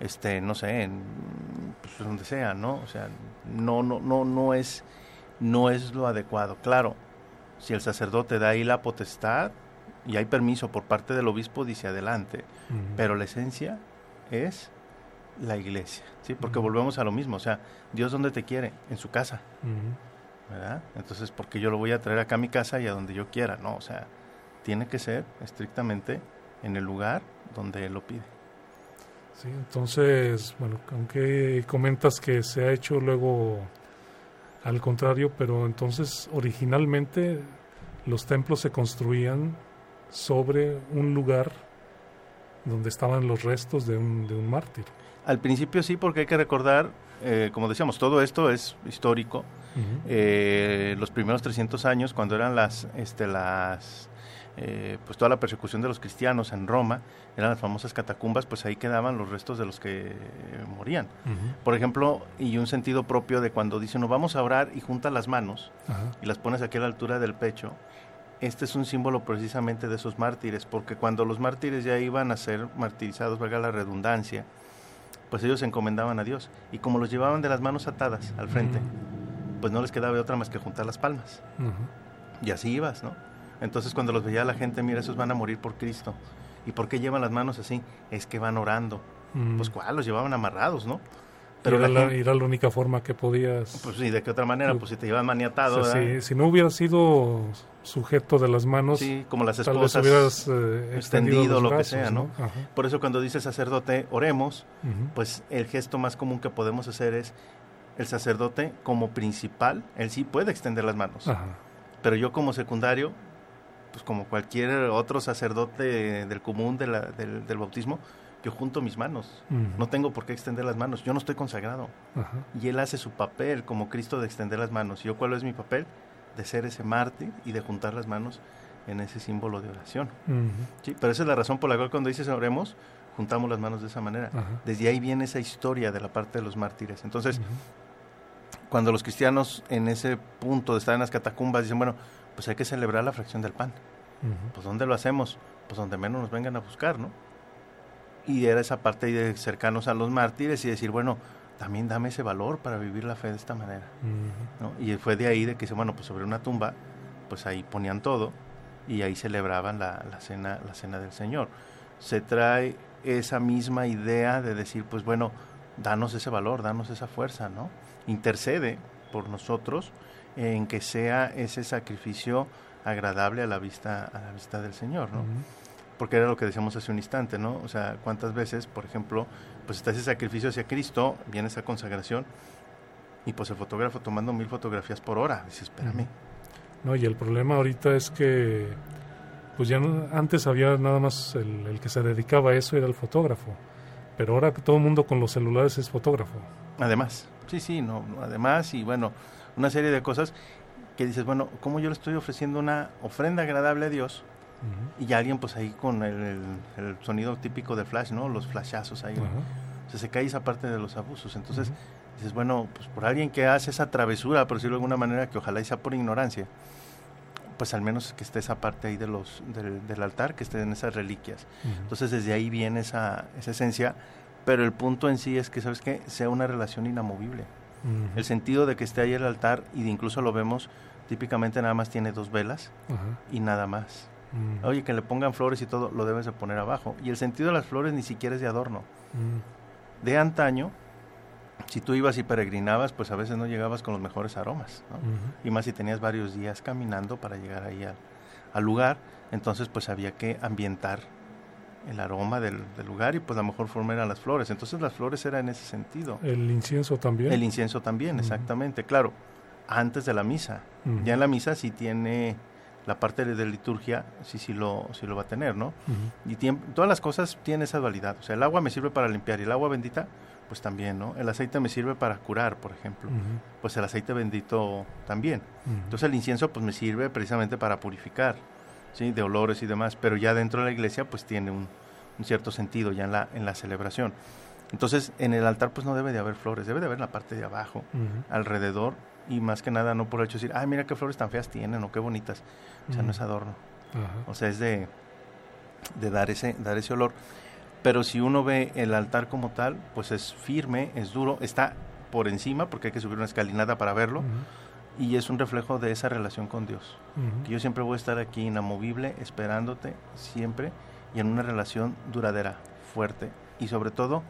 S2: este no sé en pues, donde sea no o sea no no no no es no es lo adecuado. Claro si el sacerdote da ahí la potestad y hay permiso por parte del obispo dice adelante pero la esencia es la iglesia sí porque volvemos a lo mismo o sea Dios dónde te quiere en su casa. ¿verdad? Entonces, porque yo lo voy a traer acá a mi casa y a donde yo quiera, ¿no? O sea, tiene que ser estrictamente en el lugar donde él lo pide.
S1: Sí, entonces, bueno, aunque comentas que se ha hecho luego al contrario, pero entonces originalmente los templos se construían sobre un lugar donde estaban los restos de un, de un mártir.
S2: Al principio sí, porque hay que recordar, eh, como decíamos, todo esto es histórico. Eh, los primeros 300 años, cuando eran las, este, las, eh, pues toda la persecución de los cristianos en Roma, eran las famosas catacumbas, pues ahí quedaban los restos de los que eh, morían. Por ejemplo, y un sentido propio de cuando dicen, no vamos a orar y juntas las manos, y las pones aquí a la altura del pecho, este es un símbolo precisamente de esos mártires, porque cuando los mártires ya iban a ser martirizados, valga la redundancia, pues ellos se encomendaban a Dios. Y como los llevaban de las manos atadas al frente, pues no les quedaba otra más que juntar las palmas. Y así ibas, ¿no? Entonces cuando los veía la gente, mira, esos van a morir por Cristo. ¿Y por qué llevan las manos así? Es que van orando.
S1: Mm.
S2: Pues cuál, los llevaban amarrados, ¿no?
S1: Pero era,
S2: la
S1: la,
S2: gente-
S1: era la única forma que podías...
S2: Pues sí, de qué otra manera, pues si te llevan maniatado,
S1: o sea,
S2: ¿verdad?
S1: si, si no hubieras sido sujeto de las manos,
S2: Sí, como las
S1: tal vez
S2: esposas.
S1: hubieras eh, extendido
S2: extendido lo que sea, ¿no? Por eso cuando dice sacerdote, oremos, pues el gesto más común que podemos hacer es el sacerdote como principal, él sí puede extender las manos,
S1: Ajá.
S2: pero yo como secundario, pues como cualquier otro sacerdote del común de la- del, del bautismo, yo junto mis manos, no tengo por qué extender las manos, yo no estoy consagrado, y él hace su papel como Cristo de extender las manos, ¿y yo cuál es mi papel? De ser ese mártir y de juntar las manos en ese símbolo de oración. Sí, pero esa es la razón por la cual cuando dices oremos, juntamos las manos de esa manera. Desde ahí viene esa historia de la parte de los mártires. Entonces, cuando los cristianos en ese punto de estar en las catacumbas dicen, bueno, pues hay que celebrar la fracción del pan. Pues ¿dónde lo hacemos? Pues donde menos nos vengan a buscar, ¿no? Y era esa parte de cercanos a los mártires y decir, bueno, también dame ese valor para vivir la fe de esta manera. ¿no? Y fue de ahí de que dice, bueno, pues sobre una tumba, pues ahí ponían todo y ahí celebraban la, la cena, la cena del Señor. Se trae esa misma idea de decir, pues bueno, danos ese valor, danos esa fuerza, ¿no? Intercede por nosotros en que sea ese sacrificio agradable a la vista, a la vista del Señor, ¿no? Porque era lo que decíamos hace un instante, ¿no? O sea, cuántas veces, por ejemplo, pues está ese sacrificio hacia Cristo, viene esa consagración, y pues el fotógrafo tomando mil fotografías por hora. Dice, espérame.
S1: No, y el problema ahorita es que, pues ya no- antes había nada más el, el que se dedicaba a eso era el fotógrafo, pero ahora todo el mundo con los celulares es fotógrafo.
S2: Además, sí, sí, no, además, y bueno, una serie de cosas que dices, bueno, ¿cómo yo le estoy ofreciendo una ofrenda agradable a Dios? Y alguien pues ahí con el, el- el sonido típico del flash, ¿no? Los flashazos ahí.
S1: Ajá.
S2: O sea, se cae esa parte de los abusos. Entonces, dices, bueno, pues por alguien que hace esa travesura, por decirlo de alguna manera, que ojalá y sea por ignorancia, pues al menos que esté esa parte ahí de los, del, del altar, que estén esas reliquias. Entonces, desde ahí viene esa, esa esencia, pero el punto en sí es que, ¿sabes qué? Sea una relación inamovible. El sentido de que esté ahí el altar, y de incluso lo vemos, típicamente nada más tiene dos velas y nada más. Oye, que le pongan flores y todo, lo debes de poner abajo. Y el sentido de las flores ni siquiera es de adorno. De antaño, si tú ibas y peregrinabas, pues a veces no llegabas con los mejores aromas. Y más si tenías varios días caminando para llegar ahí al, al lugar, entonces pues había que ambientar el aroma del, del lugar y pues la mejor forma eran las flores. Entonces las flores eran en ese sentido.
S1: El incienso también.
S2: El incienso también, exactamente. Claro, antes de la misa. Ya en la misa sí tiene la parte de, de liturgia, sí, sí lo, sí lo va a tener, ¿no? Y todas las cosas tienen esa dualidad. O sea, el agua me sirve para limpiar y el agua bendita, pues también, ¿no? El aceite me sirve para curar, por ejemplo. Pues el aceite bendito también. Entonces el incienso pues me sirve precisamente para purificar, ¿sí? De olores y demás. Pero ya dentro de la iglesia pues tiene un, un cierto sentido ya en la, en la celebración. Entonces en el altar pues no debe de haber flores, debe de haber en la parte de abajo, alrededor. Y más que nada no por el hecho de decir, ay mira qué flores tan feas tienen o qué bonitas. O sea, no es adorno. O sea, es de, de dar, ese, dar ese olor. Pero si uno ve el altar como tal, pues es firme, es duro, está por encima, porque hay que subir una escalinata para verlo. Y es un reflejo de esa relación con Dios. Que yo siempre voy a estar aquí inamovible, esperándote, siempre, y en una relación duradera, fuerte, y sobre todo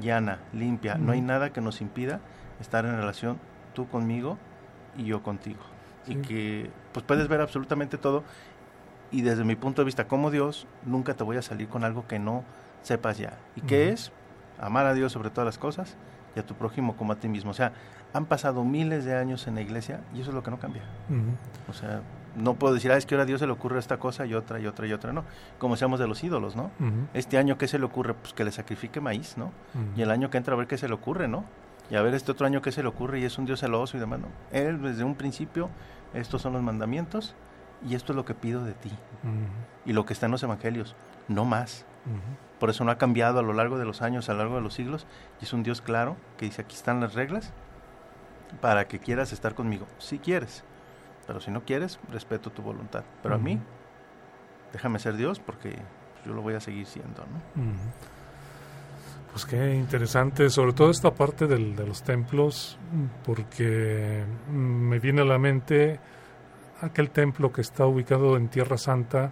S2: llana, limpia. No hay nada que nos impida estar en relación tú conmigo y yo contigo. Y que pues puedes ver absolutamente todo y desde mi punto de vista como Dios nunca te voy a salir con algo que no sepas ya. ¿Y qué
S1: Ujú.
S2: es? Amar a Dios sobre todas las cosas y a tu prójimo como a ti mismo. O sea, han pasado miles de años en la iglesia y eso es lo que no cambia. O sea, no puedo decir, ah, es que ahora a Dios se le ocurre esta cosa y otra y otra y otra, no. Como seamos de los ídolos, ¿no? Este año, ¿qué se le ocurre? Pues que le sacrifique maíz, ¿no? Y el año que entra a ver qué se le ocurre, ¿no? Y a ver este otro año qué se le ocurre y es un Dios celoso y demás, ¿no? Él desde un principio, estos son los mandamientos y esto es lo que pido de ti. Y lo que está en los evangelios, no más. Por eso no ha cambiado a lo largo de los años, a lo largo de los siglos. Y es un Dios claro que dice, aquí están las reglas para que quieras estar conmigo. Si quieres, pero si no quieres, respeto tu voluntad. Pero a mí, déjame ser Dios porque yo lo voy a seguir siendo, ¿no?
S1: Pues qué interesante, sobre todo esta parte del- de los templos, porque me viene a la mente aquel templo que está ubicado en Tierra Santa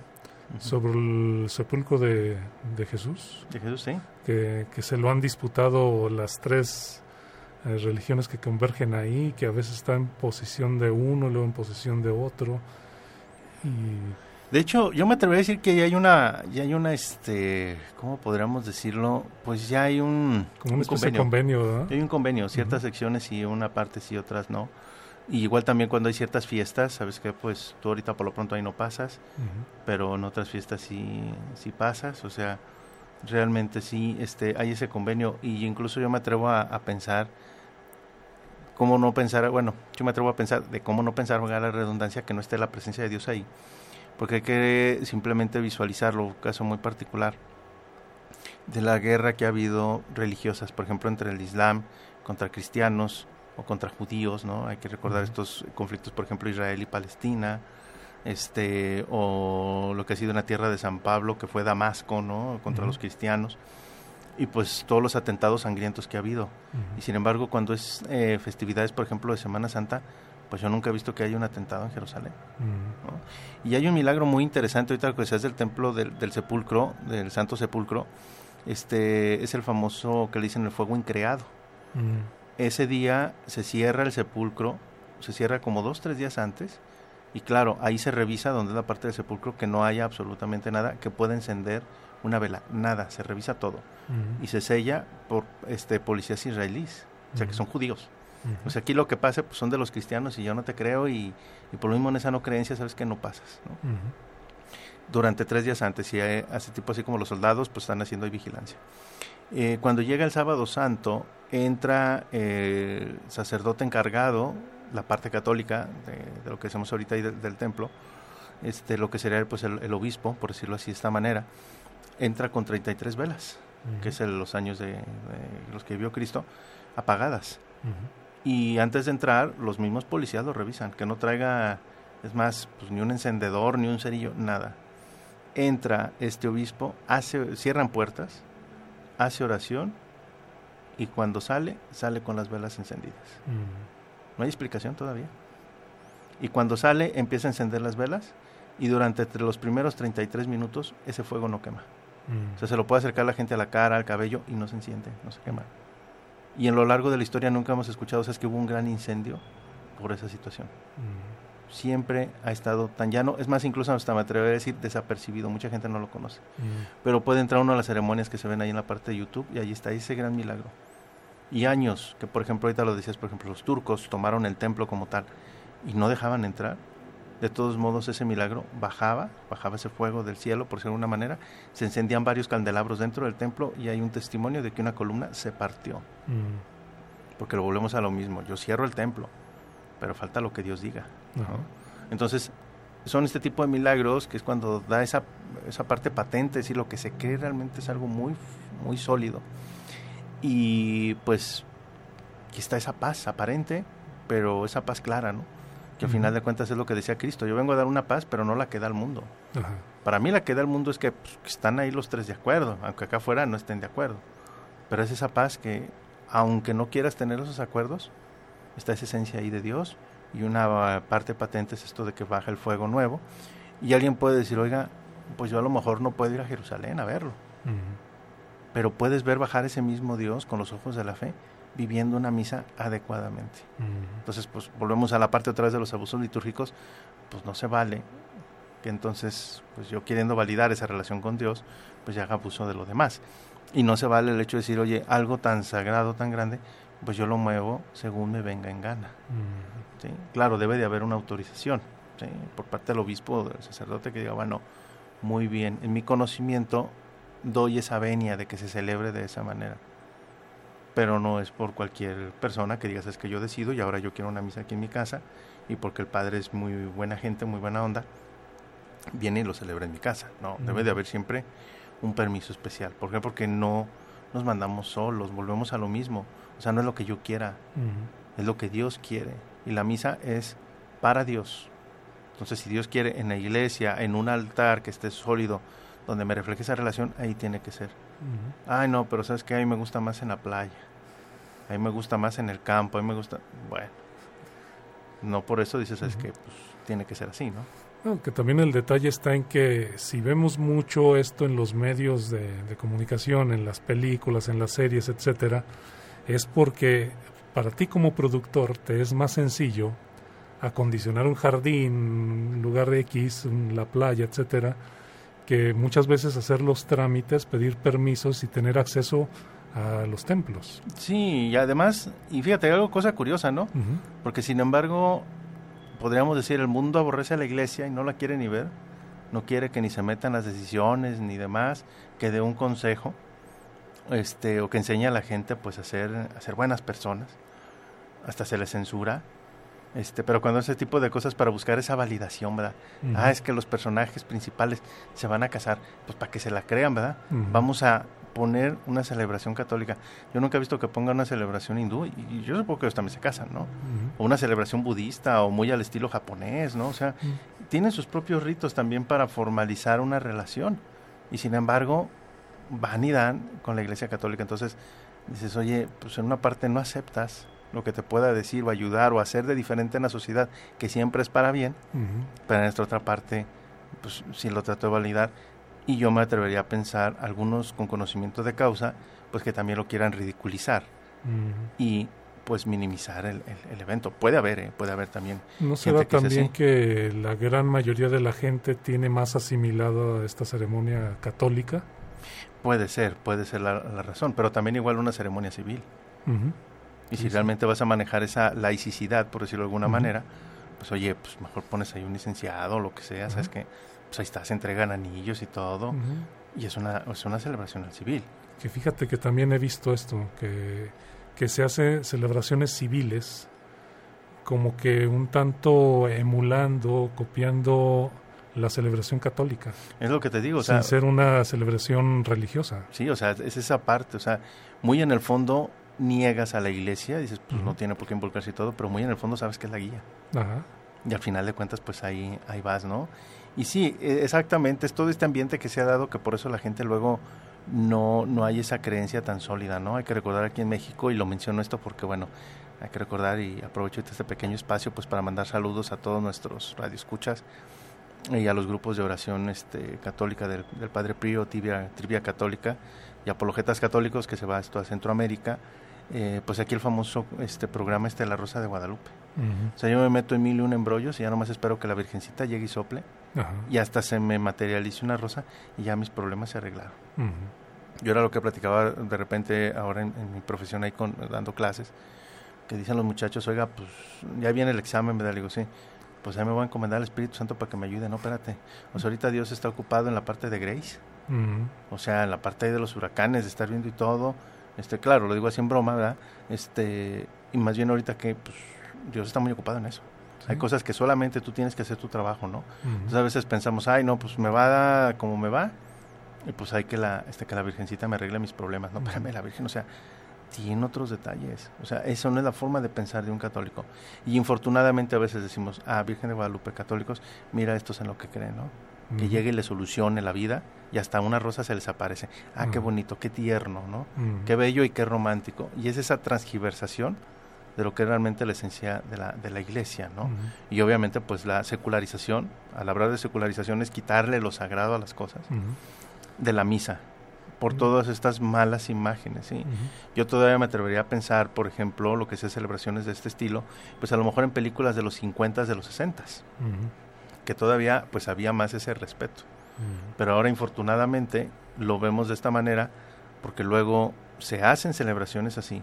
S1: sobre el sepulcro de, de Jesús,
S2: De Jesús, sí.
S1: que, que se lo han disputado las tres eh, religiones que convergen ahí, que a veces está en posición de uno, luego en posición de otro. Y
S2: De hecho, yo me atrevería a decir que ya hay una, ya hay una, este, ¿cómo podríamos decirlo? Pues ya hay un,
S1: como
S2: un
S1: convenio.
S2: Hay un convenio, ciertas secciones sí, una parte sí, otras no. Y igual también cuando hay ciertas fiestas, sabes que pues tú ahorita por lo pronto ahí no pasas, pero en otras fiestas sí, sí pasas, o sea, realmente sí este, hay ese convenio y incluso yo me atrevo a, a pensar, cómo no pensar, bueno, yo me atrevo a pensar de cómo no pensar, valga la redundancia, que no esté la presencia de Dios ahí, porque hay que simplemente visualizarlo, un caso muy particular de la guerra que ha habido religiosas, por ejemplo, entre el Islam contra cristianos o contra judíos, ¿no? Hay que recordar estos conflictos, por ejemplo, Israel y Palestina, este o lo que ha sido en la tierra de San Pablo, que fue Damasco, ¿no? Contra los cristianos y pues todos los atentados sangrientos que ha habido. Y sin embargo, cuando es eh, festividades, por ejemplo, de Semana Santa, pues yo nunca he visto que haya un atentado en Jerusalén. Y hay un milagro muy interesante, ahorita que decías del templo del, del sepulcro, del Santo Sepulcro, este es el famoso que le dicen el fuego increado. Ese día se cierra el sepulcro, se cierra como dos, tres días antes, y claro, ahí se revisa donde es la parte del sepulcro que no haya absolutamente nada que pueda encender una vela, nada, se revisa todo y se sella por este policías israelíes, o sea que son judíos. Pues aquí lo que pasa pues, son de los cristianos y yo no te creo y, y por lo mismo en esa no creencia sabes que no pasas. ¿no? Durante tres días antes y hace tipo así como los soldados pues están haciendo vigilancia. Eh, cuando llega el sábado santo entra el sacerdote encargado, la parte católica de, lo que hacemos ahorita ahí del, templo, este, lo que sería pues el, obispo, por decirlo así de esta manera, entra con 33 velas, que es los años de, los que vio Cristo, apagadas. Y antes de entrar, los mismos policías lo revisan, que no traiga, es más, pues ni un encendedor, ni un cerillo, nada. Entra este obispo, hace, cierran puertas, hace oración y cuando sale, sale con las velas encendidas. No hay explicación todavía. Y cuando sale, empieza a encender las velas y durante los primeros 33 minutos ese fuego no quema. O sea, se lo puede acercar la gente a la cara, al cabello y no se enciende, no se quema. Y en lo largo de la historia nunca hemos escuchado, o sea, es que hubo un gran incendio por esa situación. Mm. Siempre ha estado tan llano, es más, incluso hasta me atrevería a decir desapercibido, mucha gente no lo conoce. Mm. Pero puede entrar uno a las ceremonias que se ven ahí en la parte de YouTube y ahí está ese gran milagro. Y años, que por ejemplo, ahorita lo decías, por ejemplo, los turcos tomaron el templo como tal y no dejaban entrar de todos modos ese milagro bajaba, bajaba ese fuego del cielo, por decirlo de alguna manera, se encendían varios candelabros dentro del templo y hay un testimonio de que una columna se partió. Mm. Porque lo volvemos a lo mismo, yo cierro el templo, pero falta lo que Dios diga. Entonces, son este tipo de milagros que es cuando da esa, esa parte patente, es decir, lo que se cree realmente es algo muy, muy sólido. Y pues aquí está esa paz aparente, pero esa paz clara, ¿no? Que al final de cuentas es lo que decía Cristo. Yo vengo a dar una paz, pero no la que da el mundo. Para mí la que da el mundo es pues, que, están ahí los tres de acuerdo, aunque acá afuera no estén de acuerdo. Pero es esa paz que, aunque no quieras tener esos acuerdos, está esa esencia ahí de Dios. Y una parte patente es esto de que baja el fuego nuevo. Y alguien puede decir, oiga, pues yo a lo mejor no puedo ir a Jerusalén a verlo. Pero puedes ver bajar ese mismo Dios con los ojos de la fe viviendo una misa adecuadamente. Entonces, pues volvemos a la parte otra vez de los abusos litúrgicos, pues no se vale que entonces, pues yo queriendo validar esa relación con Dios, pues ya haga abuso de lo demás. Y no se vale el hecho de decir, oye, algo tan sagrado, tan grande, pues yo lo muevo según me venga en gana. ¿Sí? Claro, debe de haber una autorización por parte del obispo o del sacerdote que diga, bueno, muy bien, en mi conocimiento doy esa venia de que se celebre de esa manera pero no es por cualquier persona que digas es que yo decido y ahora yo quiero una misa aquí en mi casa y porque el padre es muy buena gente, muy buena onda, viene y lo celebra en mi casa. No, debe de haber siempre un permiso especial. ¿Por qué? Porque no nos mandamos solos, volvemos a lo mismo. O sea, no es lo que yo quiera, es lo que Dios quiere. Y la misa es para Dios. Entonces, si Dios quiere en la iglesia, en un altar que esté sólido, donde me refleje esa relación, ahí tiene que ser. Ay, no, pero sabes que a mí me gusta más en la playa. A mí me gusta más en el campo, a mí me gusta... Bueno, no por eso dices, es que pues, tiene que ser así, ¿no?
S1: No, que también el detalle está en que si vemos mucho esto en los medios de, comunicación, en las películas, en las series, etcétera, es porque para ti como productor te es más sencillo acondicionar un jardín, un lugar X, la playa, etcétera, que muchas veces hacer los trámites, pedir permisos y tener acceso a los templos.
S2: Sí, y además, y fíjate, algo cosa curiosa, ¿no? Porque sin embargo, podríamos decir, el mundo aborrece a la iglesia y no la quiere ni ver, no quiere que ni se metan las decisiones ni demás, que dé un consejo, este, o que enseñe a la gente pues a ser, a ser buenas personas, hasta se les censura este, pero cuando ese tipo de cosas para buscar esa validación, ¿verdad? Ah, es que los personajes principales se van a casar, pues para que se la crean, ¿verdad? Vamos a poner una celebración católica. Yo nunca he visto que ponga una celebración hindú y yo supongo que ellos también se casan, ¿no? O una celebración budista o muy al estilo japonés, ¿no? O sea, tienen sus propios ritos también para formalizar una relación. Y sin embargo, van y dan con la Iglesia Católica. Entonces, dices, oye, pues en una parte no aceptas lo que te pueda decir o ayudar o hacer de diferente en la sociedad, que siempre es para bien, pero en esta otra parte, pues sí lo trato de validar. Y yo me atrevería a pensar, algunos con conocimiento de causa, pues que también lo quieran ridiculizar y pues minimizar el, evento. Puede haber, ¿eh? puede haber también.
S1: ¿No será también que la gran mayoría de la gente tiene más asimilado a esta ceremonia católica?
S2: Puede ser, puede ser la, razón, pero también igual una ceremonia civil. Y si realmente vas a manejar esa laicidad, por decirlo de alguna manera, pues oye, pues mejor pones ahí un licenciado o lo que sea, ¿sabes que Pues ahí está, se entregan anillos y todo. Y es una, es una celebración al civil.
S1: Que fíjate que también he visto esto, que, que se hace celebraciones civiles como que un tanto emulando, copiando la celebración católica,
S2: Es lo que te digo, o sea,
S1: sin ser una celebración religiosa.
S2: sí, o sea, es esa parte, o sea, muy en el fondo niegas a la iglesia, dices, pues no tiene por qué involucrarse y todo, pero muy en el fondo sabes que es la guía.
S1: Ajá.
S2: Y al final de cuentas, pues ahí, ahí vas, ¿no? Y sí, e- exactamente, es todo este ambiente que se ha dado que por eso la gente luego no, no hay esa creencia tan sólida, ¿no? Hay que recordar aquí en México, y lo menciono esto porque, bueno, hay que recordar y aprovecho este pequeño espacio pues para mandar saludos a todos nuestros radioescuchas y a los grupos de oración este, católica del, del Padre Pío, Tibia, Trivia Católica y Apologetas Católicos que se va a toda Centroamérica. Eh, pues aquí el famoso este programa este de la Rosa de Guadalupe. O sea, yo me meto en mil y un embrollos y ya nomás espero que la Virgencita llegue y sople y hasta se me materialice una rosa y ya mis problemas se arreglaron. Yo era lo que platicaba de repente ahora en, en mi profesión ahí con, dando clases, que dicen los muchachos, oiga, pues ya viene el examen, ¿verdad? Le digo, sí, pues ahí me voy a encomendar al Espíritu Santo para que me ayude, no, espérate. O sea, ahorita Dios está ocupado en la parte de Grace, o sea, en la parte ahí de los huracanes, de estar viendo y todo. Este, claro, lo digo así en broma, ¿verdad? Este, y más bien ahorita que pues, Dios está muy ocupado en eso. Hay cosas que solamente tú tienes que hacer tu trabajo, ¿no? Entonces a veces pensamos, ay, no, pues me va como me va, y pues hay que la, este, que la Virgencita me arregle mis problemas. No, espérame, la Virgen, o sea, tiene otros detalles. O sea, eso no es la forma de pensar de un católico. Y infortunadamente a veces decimos, ah, Virgen de Guadalupe, católicos, mira estos en lo que creen, ¿no? Que llegue y le solucione la vida y hasta una rosa se les aparece. Ah, qué bonito, qué tierno, ¿no? Qué bello y qué romántico. Y es esa transgiversación de lo que es realmente la esencia de la, de la iglesia, ¿no? Y obviamente pues la secularización, al hablar de secularización es quitarle lo sagrado a las cosas de la misa por todas estas malas imágenes, ¿sí? Yo todavía me atrevería a pensar, por ejemplo, lo que sea celebraciones de este estilo, pues a lo mejor en películas de los 50 de los 60
S1: Ujú.
S2: Que todavía pues había más ese respeto. Pero ahora infortunadamente lo vemos de esta manera porque luego se hacen celebraciones así.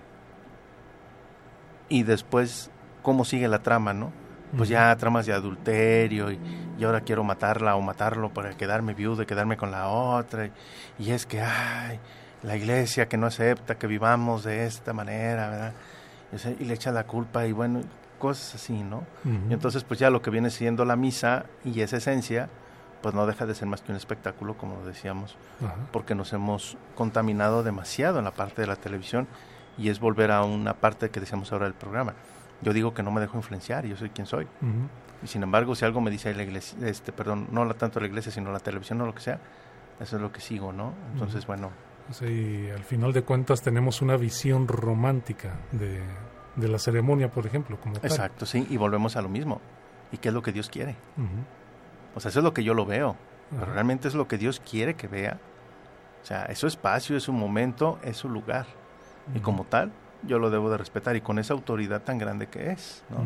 S2: Y después, ¿cómo sigue la trama, no? Pues ya tramas de adulterio y, y ahora quiero matarla o matarlo para quedarme viudo y quedarme con la otra. Y, y es que, ay, la iglesia que no acepta que vivamos de esta manera, ¿verdad? Y le echa la culpa y bueno, cosas así, ¿no?
S1: Ujú.
S2: Y entonces, pues ya lo que viene siendo la misa y esa esencia, pues no deja de ser más que un espectáculo, como decíamos,
S1: Ajá.
S2: porque nos hemos contaminado demasiado en la parte de la televisión y es volver a una parte que decíamos ahora del programa. Yo digo que no me dejo influenciar, yo soy quien soy.
S1: Ujú.
S2: Y sin embargo, si algo me dice la iglesia, este, perdón, no la- tanto la iglesia, sino la televisión o lo que sea, eso es lo que sigo, ¿no? Entonces, bueno,
S1: Sí, al final de cuentas tenemos una visión romántica de, de la ceremonia, por ejemplo, como tal.
S2: exacto, sí, y volvemos a lo mismo. ¿Y qué es lo que Dios quiere? O sea, eso es lo que yo lo veo. Pero realmente es lo que Dios quiere que vea. O sea, es su espacio, es su momento, es su lugar. Y como tal, yo lo debo de respetar y con esa autoridad tan grande que es. ¿no?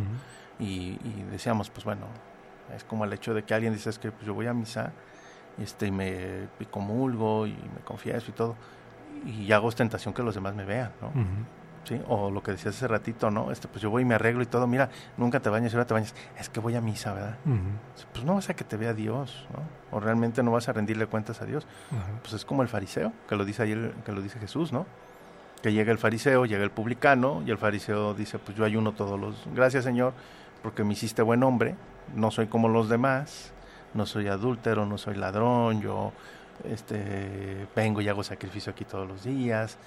S2: Y, y decíamos, pues bueno, es como el hecho de que alguien dice, es que pues, yo voy a misa este, y me y comulgo y me confieso y todo. Y hago ostentación que los demás me vean, ¿no? ¿Sí? O lo que decías hace ratito, ¿no? Este, pues yo voy y me arreglo y todo. Mira, nunca te bañas y ahora te bañas. Es que voy a misa, ¿verdad? Pues no vas a que te vea Dios, ¿no? O realmente no vas a rendirle cuentas a Dios pues es como el fariseo, que lo dice ahí que lo dice Jesús, ¿no? Que llega el fariseo, llega el publicano, y el fariseo dice, pues yo ayuno todos los, gracias Señor, porque me hiciste buen hombre, no soy como los demás, no soy adúltero, no soy ladrón, yo este vengo y hago sacrificio aquí todos los días,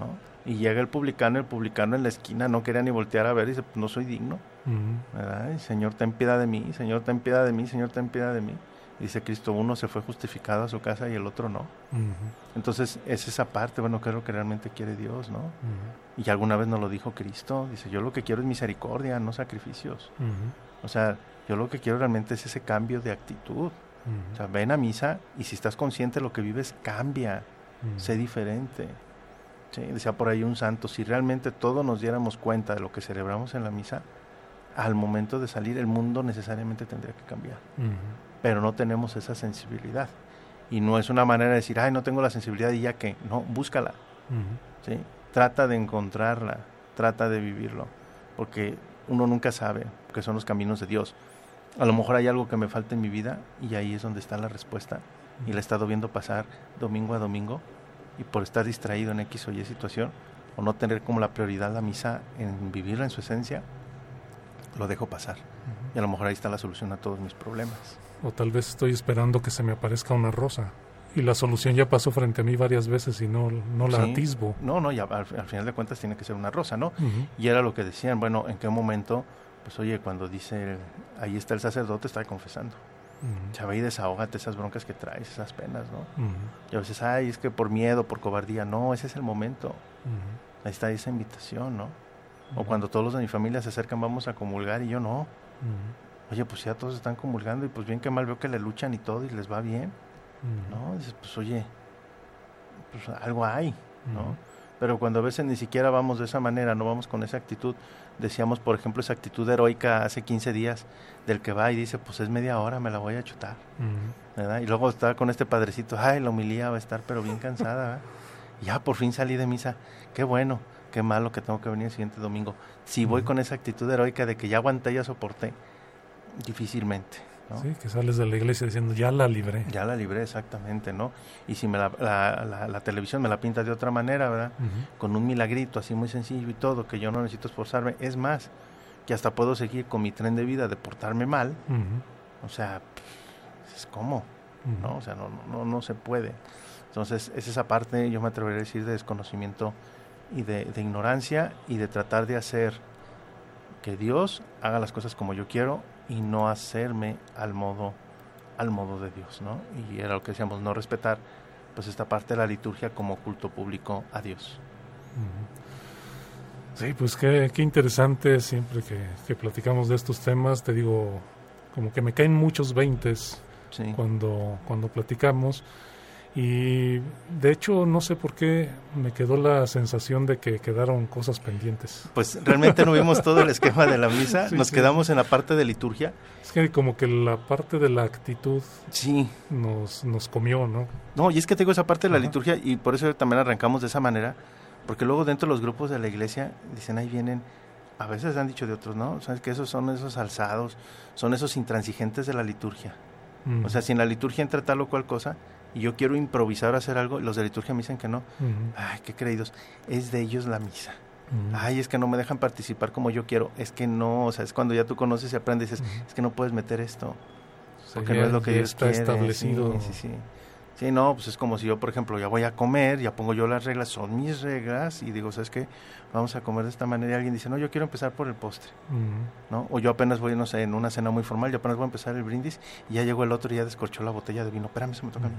S2: ¿no? Y llega el publicano, el publicano en la esquina no quería ni voltear a ver, y dice, pues no soy digno,
S1: Ujú.
S2: ¿verdad? Y, Señor, ten piedad de mí, Señor, ten piedad de mí, Señor, ten piedad de mí. Dice Cristo, uno se fue justificado a su casa y el otro no. Entonces es esa parte, bueno, que es lo que realmente quiere Dios, ¿no? Y alguna vez nos lo dijo Cristo, dice, yo lo que quiero es misericordia, no sacrificios. O sea, yo lo que quiero realmente es ese cambio de actitud. O sea, ven a misa y si estás consciente de lo que vives, cambia, sé diferente. Sí, decía por ahí un santo, si realmente todos nos diéramos cuenta de lo que celebramos en la misa, al momento de salir el mundo necesariamente tendría que cambiar. Pero no tenemos esa sensibilidad. Y no es una manera de decir, ay, no tengo la sensibilidad y ya que, no, búscala. ¿sí? Trata de encontrarla, trata de vivirlo, porque uno nunca sabe que son los caminos de Dios. A lo mejor hay algo que me falta en mi vida y ahí es donde está la respuesta. Y la he estado viendo pasar domingo a domingo y por estar distraído en X o Y situación o no tener como la prioridad la misa en vivirla en su esencia, lo dejo pasar. Y a lo mejor ahí está la solución a todos mis problemas.
S1: O tal vez estoy esperando que se me aparezca una rosa y la solución ya pasó frente a mí varias veces y no, no la atisbo.
S2: No, no, ya al, final de cuentas tiene que ser una rosa, ¿no? Y era lo que decían, bueno, ¿en qué momento? Pues oye, cuando dice, ahí está el sacerdote, está confesando. Ya ve y desahógate esas broncas que traes, esas penas, ¿no? Y a veces, ay, es que por miedo, por cobardía. No, ese es el momento. Ahí está esa invitación, ¿no? O cuando todos los de mi familia se acercan, vamos a comulgar y yo no. Oye, pues ya todos están comulgando y pues bien que mal veo que le luchan y todo y les va bien. ¿No? Dices, pues oye, pues algo hay, ¿no? Pero cuando a veces ni siquiera vamos de esa manera, no vamos con esa actitud. Decíamos, por ejemplo, esa actitud heroica hace 15 días del que va y dice, pues es media hora, me la voy a chutar. ¿verdad? Y luego está con este padrecito, ay, la humilía va a estar pero bien cansada. Ya por fin salí de misa. Qué bueno, qué malo que tengo que venir el siguiente domingo. Si voy con esa actitud heroica de que ya aguanté, ya soporté, difícilmente.
S1: Sí, que sales de la iglesia diciendo, ya la libré.
S2: Ya la libré, exactamente, ¿no? Y si me la, la, televisión me la pinta de otra manera, ¿verdad? Con un milagrito así muy sencillo y todo, que yo no necesito esforzarme. Es más, que hasta puedo seguir con mi tren de vida de portarme mal. O sea, es como, ¿no? O sea, no, no, no se puede. Entonces, es esa parte, yo me atrevería a decir, de desconocimiento y de, de ignorancia y de tratar de hacer que Dios haga las cosas como yo quiero y no hacerme al modo al modo de Dios, ¿no? Y era lo que decíamos, no respetar pues esta parte de la liturgia como culto público a Dios.
S1: Sí, pues qué, qué interesante siempre que, que, platicamos de estos temas, te digo, como que me caen muchos veintes cuando, cuando platicamos y de hecho, no sé por qué me quedó la sensación de que quedaron cosas pendientes.
S2: Pues realmente no vimos todo el esquema de la misa, nos quedamos en la parte de liturgia.
S1: Es que como que la parte de la actitud
S2: sí.
S1: nos, nos comió, ¿no?
S2: No, y es que tengo esa parte de la liturgia y por eso también arrancamos de esa manera, porque luego dentro de los grupos de la iglesia dicen, ahí vienen, a veces han dicho de otros, ¿no? ¿Sabes que esos son esos alzados, son esos intransigentes de la liturgia? O sea, si en la liturgia entra tal o cual cosa, y yo quiero improvisar, hacer algo, los de liturgia me dicen que no. Ay, qué creídos. Es de ellos la misa. Ay, es que no me dejan participar como yo quiero. Es que no, o sea, es cuando ya tú conoces y aprendes, es, que no puedes meter esto. porque no es lo que Dios está
S1: establecido.
S2: Sí, sí, sí. Sí, no, pues es como si yo, por ejemplo, ya voy a comer, ya pongo yo las reglas, son mis reglas, y digo, ¿sabes qué? Vamos a comer de esta manera. Y alguien dice, no, yo quiero empezar por el postre, ¿no? O yo apenas voy, no sé, en una cena muy formal, yo apenas voy a empezar el brindis, y ya llegó el otro y ya descorchó la botella de vino. Espérame, se me toca a mí.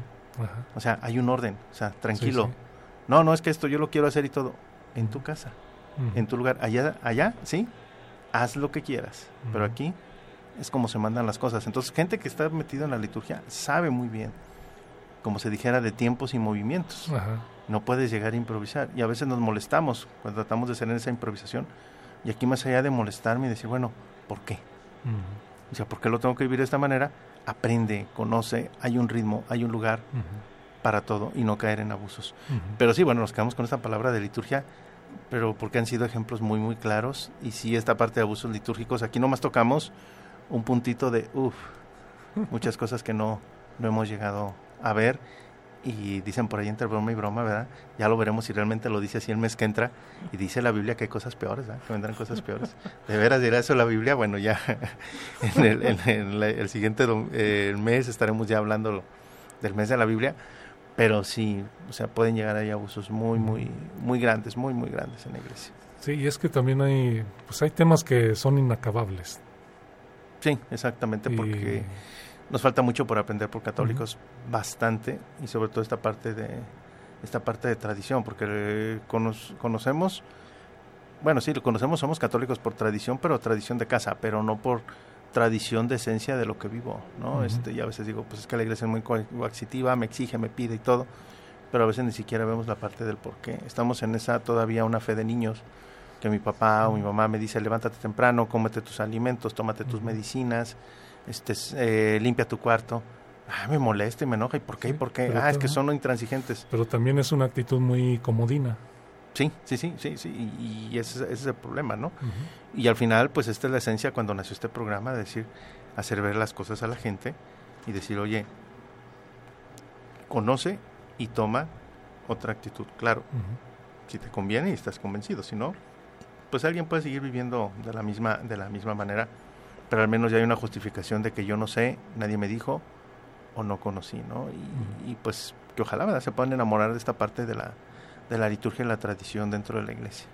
S2: O sea, hay un orden, o sea, tranquilo. No, no es que esto yo lo quiero hacer y todo. En tu casa, en tu lugar, allá, allá, sí, haz lo que quieras, pero aquí es como se mandan las cosas. Entonces, gente que está metida en la liturgia sabe muy bien como se dijera, de tiempos y movimientos. No puedes llegar a improvisar. Y a veces nos molestamos cuando tratamos de hacer esa improvisación. Y aquí más allá de molestarme y decir, bueno, ¿por qué? O sea, ¿por qué lo tengo que vivir de esta manera? Aprende, conoce, hay un ritmo, hay un lugar para todo y no caer en abusos. Pero sí, bueno, nos quedamos con esta palabra de liturgia, pero porque han sido ejemplos muy, muy claros. Y sí, esta parte de abusos litúrgicos, aquí nomás tocamos un puntito de, uff, muchas cosas que no, no hemos llegado a ver y dicen por ahí entre broma y broma, ¿verdad? Ya lo veremos si realmente lo dice así el mes que entra y dice la Biblia que hay cosas peores, ¿verdad? Que vendrán cosas peores. ¿De veras dirá eso la Biblia? Bueno, ya en el, en el, siguiente mes estaremos ya hablando del mes de la Biblia, pero sí, o sea, pueden llegar ahí abusos muy, muy, muy grandes, muy, muy grandes en la iglesia.
S1: Sí, y es que también hay, pues hay temas que son inacabables.
S2: Sí, exactamente, porque nos falta mucho por aprender por católicos, bastante, y sobre todo esta parte de esta parte de tradición, porque conocemos, bueno, sí, lo conocemos, somos católicos por tradición, pero tradición de casa, pero no por tradición de esencia de lo que vivo, ¿no? este, y a veces digo, pues es que la iglesia es muy coactiva, me exige, me pide y todo, pero a veces ni siquiera vemos la parte del por qué. Estamos en esa todavía una fe de niños, que mi papá o mi mamá me dice, levántate temprano, cómete tus alimentos, tómate tus medicinas, este, eh, limpia tu cuarto. Ah, me molesta y me enoja. ¿Y por qué? ¿Y por qué? Ah, es que son intransigentes.
S1: Pero también es una actitud muy comodina.
S2: Sí, sí, sí, sí, sí, y, y ese, ese, es el problema, ¿no? Y al final, pues esta es la esencia cuando nació este programa, de decir, hacer ver las cosas a la gente y decir, oye, conoce y toma otra actitud, claro, si te conviene y estás convencido, si no, pues alguien puede seguir viviendo de la misma, de la misma manera, pero al menos ya hay una justificación de que yo no sé, nadie me dijo o no conocí, ¿no? Y, y pues que ojalá ¿verdad? se puedan enamorar de esta parte de la, de la liturgia y la tradición dentro de la iglesia.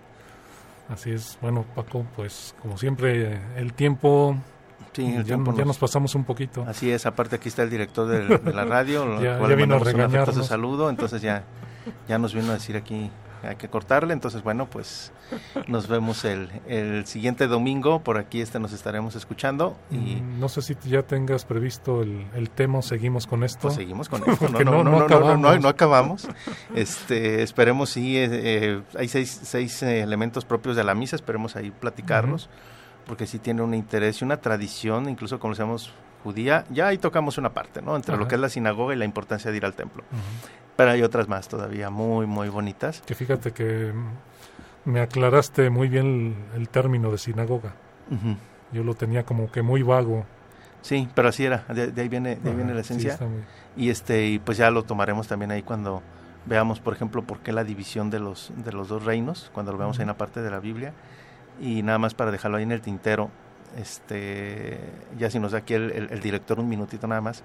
S1: Así es, bueno Paco, pues como siempre el tiempo
S2: Sí, el
S1: ya,
S2: tiempo
S1: ya nos pasamos un poquito.
S2: Así es, aparte aquí está el director de, de la radio,
S1: ya,
S2: cual
S1: ya vino a
S2: mandamos un
S1: regañarnos.
S2: saludo, entonces ya, ya nos vino a decir aquí hay que cortarle, entonces bueno, pues nos vemos el, el siguiente domingo, por aquí este nos estaremos escuchando y
S1: Mm, No sé si ya tengas previsto el, el tema seguimos con esto.
S2: pues seguimos con esto, no, no,
S1: no-
S2: no,
S1: no
S2: no, no, no,
S1: acabamos.
S2: acabamos, este, esperemos sí, eh, eh, hay seis, seis eh, elementos propios de la misa, esperemos ahí platicarlos, porque sí tiene un interés y una tradición, incluso como decíamos judía, ya ahí tocamos una parte, ¿no? Entre lo que es la sinagoga y la importancia de ir al templo. Pero hay otras más todavía muy, muy bonitas.
S1: Que fíjate que me aclaraste muy bien el, el término de sinagoga. Yo lo tenía como que muy vago.
S2: Sí, pero así era, de, de ahí viene, de ahí viene la esencia. y este y pues ya lo tomaremos también ahí cuando veamos, por ejemplo, por qué la división de los de los dos reinos, cuando lo veamos ahí en la parte de la Biblia. Y nada más para dejarlo ahí en el tintero, este ya si nos da aquí el, el- el director un minutito nada más.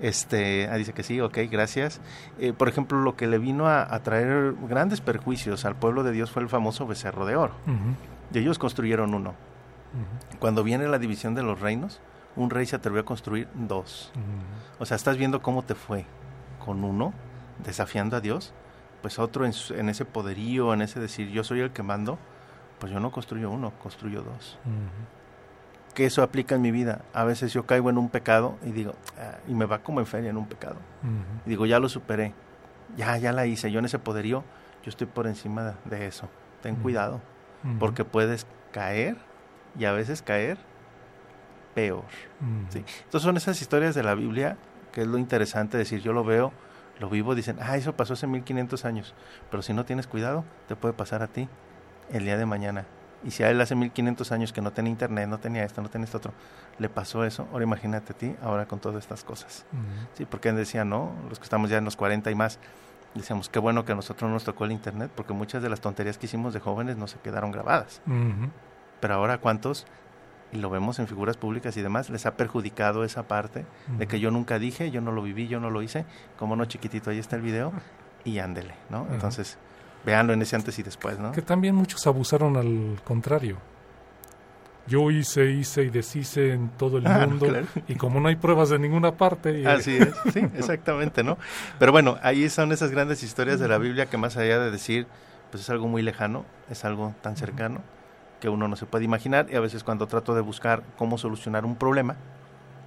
S2: Este, ah, dice que sí, ok, gracias. Eh, por ejemplo, lo que le vino a, a traer grandes perjuicios al pueblo de Dios fue el famoso becerro de oro. Y ellos construyeron uno. Cuando viene la división de los reinos, un rey se atrevió a construir dos. O sea, estás viendo cómo te fue con uno, desafiando a Dios, pues otro en, en ese poderío, en ese decir, yo soy el que mando, pues yo no construyo uno, construyo dos. Que eso aplica en mi vida. A veces yo caigo en un pecado y digo, "Ah", y me va como en feria en un pecado. Y digo, ya lo superé, ya, ya la hice, yo en ese poderío, yo estoy por encima de eso. Ten cuidado, porque puedes caer y a veces caer peor. Sí. Entonces son esas historias de la Biblia que es lo interesante decir, yo lo veo, lo vivo, dicen, ah, eso pasó hace 1500 años, pero si no tienes cuidado, te puede pasar a ti el día de mañana. Y si a él hace 1500 años que no tenía internet, no tenía esto, no tenía esto otro, le pasó eso, ahora imagínate a ti, ahora con todas estas cosas.
S1: Ujú.
S2: Sí, porque él decía, no, los que estamos ya en los 40 y más, decíamos, qué bueno que a nosotros no nos tocó el internet, porque muchas de las tonterías que hicimos de jóvenes no se quedaron grabadas. Pero ahora, ¿cuántos? Y lo vemos en figuras públicas y demás, les ha perjudicado esa parte de que yo nunca dije, yo no lo viví, yo no lo hice. Como no, chiquitito, ahí está el video y ándele, ¿no? Entonces, en ese antes y después, ¿no?
S1: Que también muchos abusaron al contrario. Yo hice, hice y deshice en todo el
S2: Ah,
S1: mundo.
S2: claro.
S1: Y como no hay pruebas de ninguna parte.
S2: Así es, sí, exactamente, ¿no? Pero bueno, ahí son esas grandes historias de la Biblia que más allá de decir, pues es algo muy lejano, es algo tan cercano que uno no se puede imaginar y a veces cuando trato de buscar cómo solucionar un problema,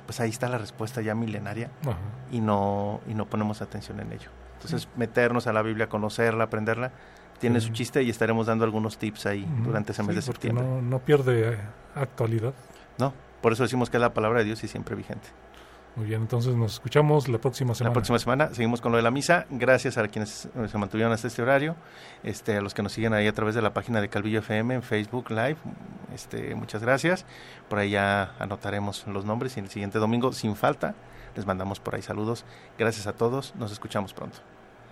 S2: pues ahí está la respuesta ya milenaria
S1: Ajá.
S2: y no y no ponemos atención en ello. Entonces, meternos a la Biblia, conocerla, aprenderla, tiene
S1: Sí.
S2: su chiste y estaremos dando algunos tips ahí durante ese mes
S1: Sí,
S2: de septiembre.
S1: No, no pierde eh, actualidad.
S2: No, por eso decimos que es la palabra de Dios y siempre vigente.
S1: Muy bien, entonces nos escuchamos la próxima semana.
S2: La próxima semana seguimos con lo de la misa. Gracias a quienes eh, se mantuvieron hasta este horario, este, a los que nos siguen ahí a través de la página de Calvillo FM en Facebook Live. Este, muchas gracias. Por ahí ya anotaremos los nombres y el siguiente domingo, sin falta, les mandamos por ahí saludos. Gracias a todos. Nos escuchamos pronto.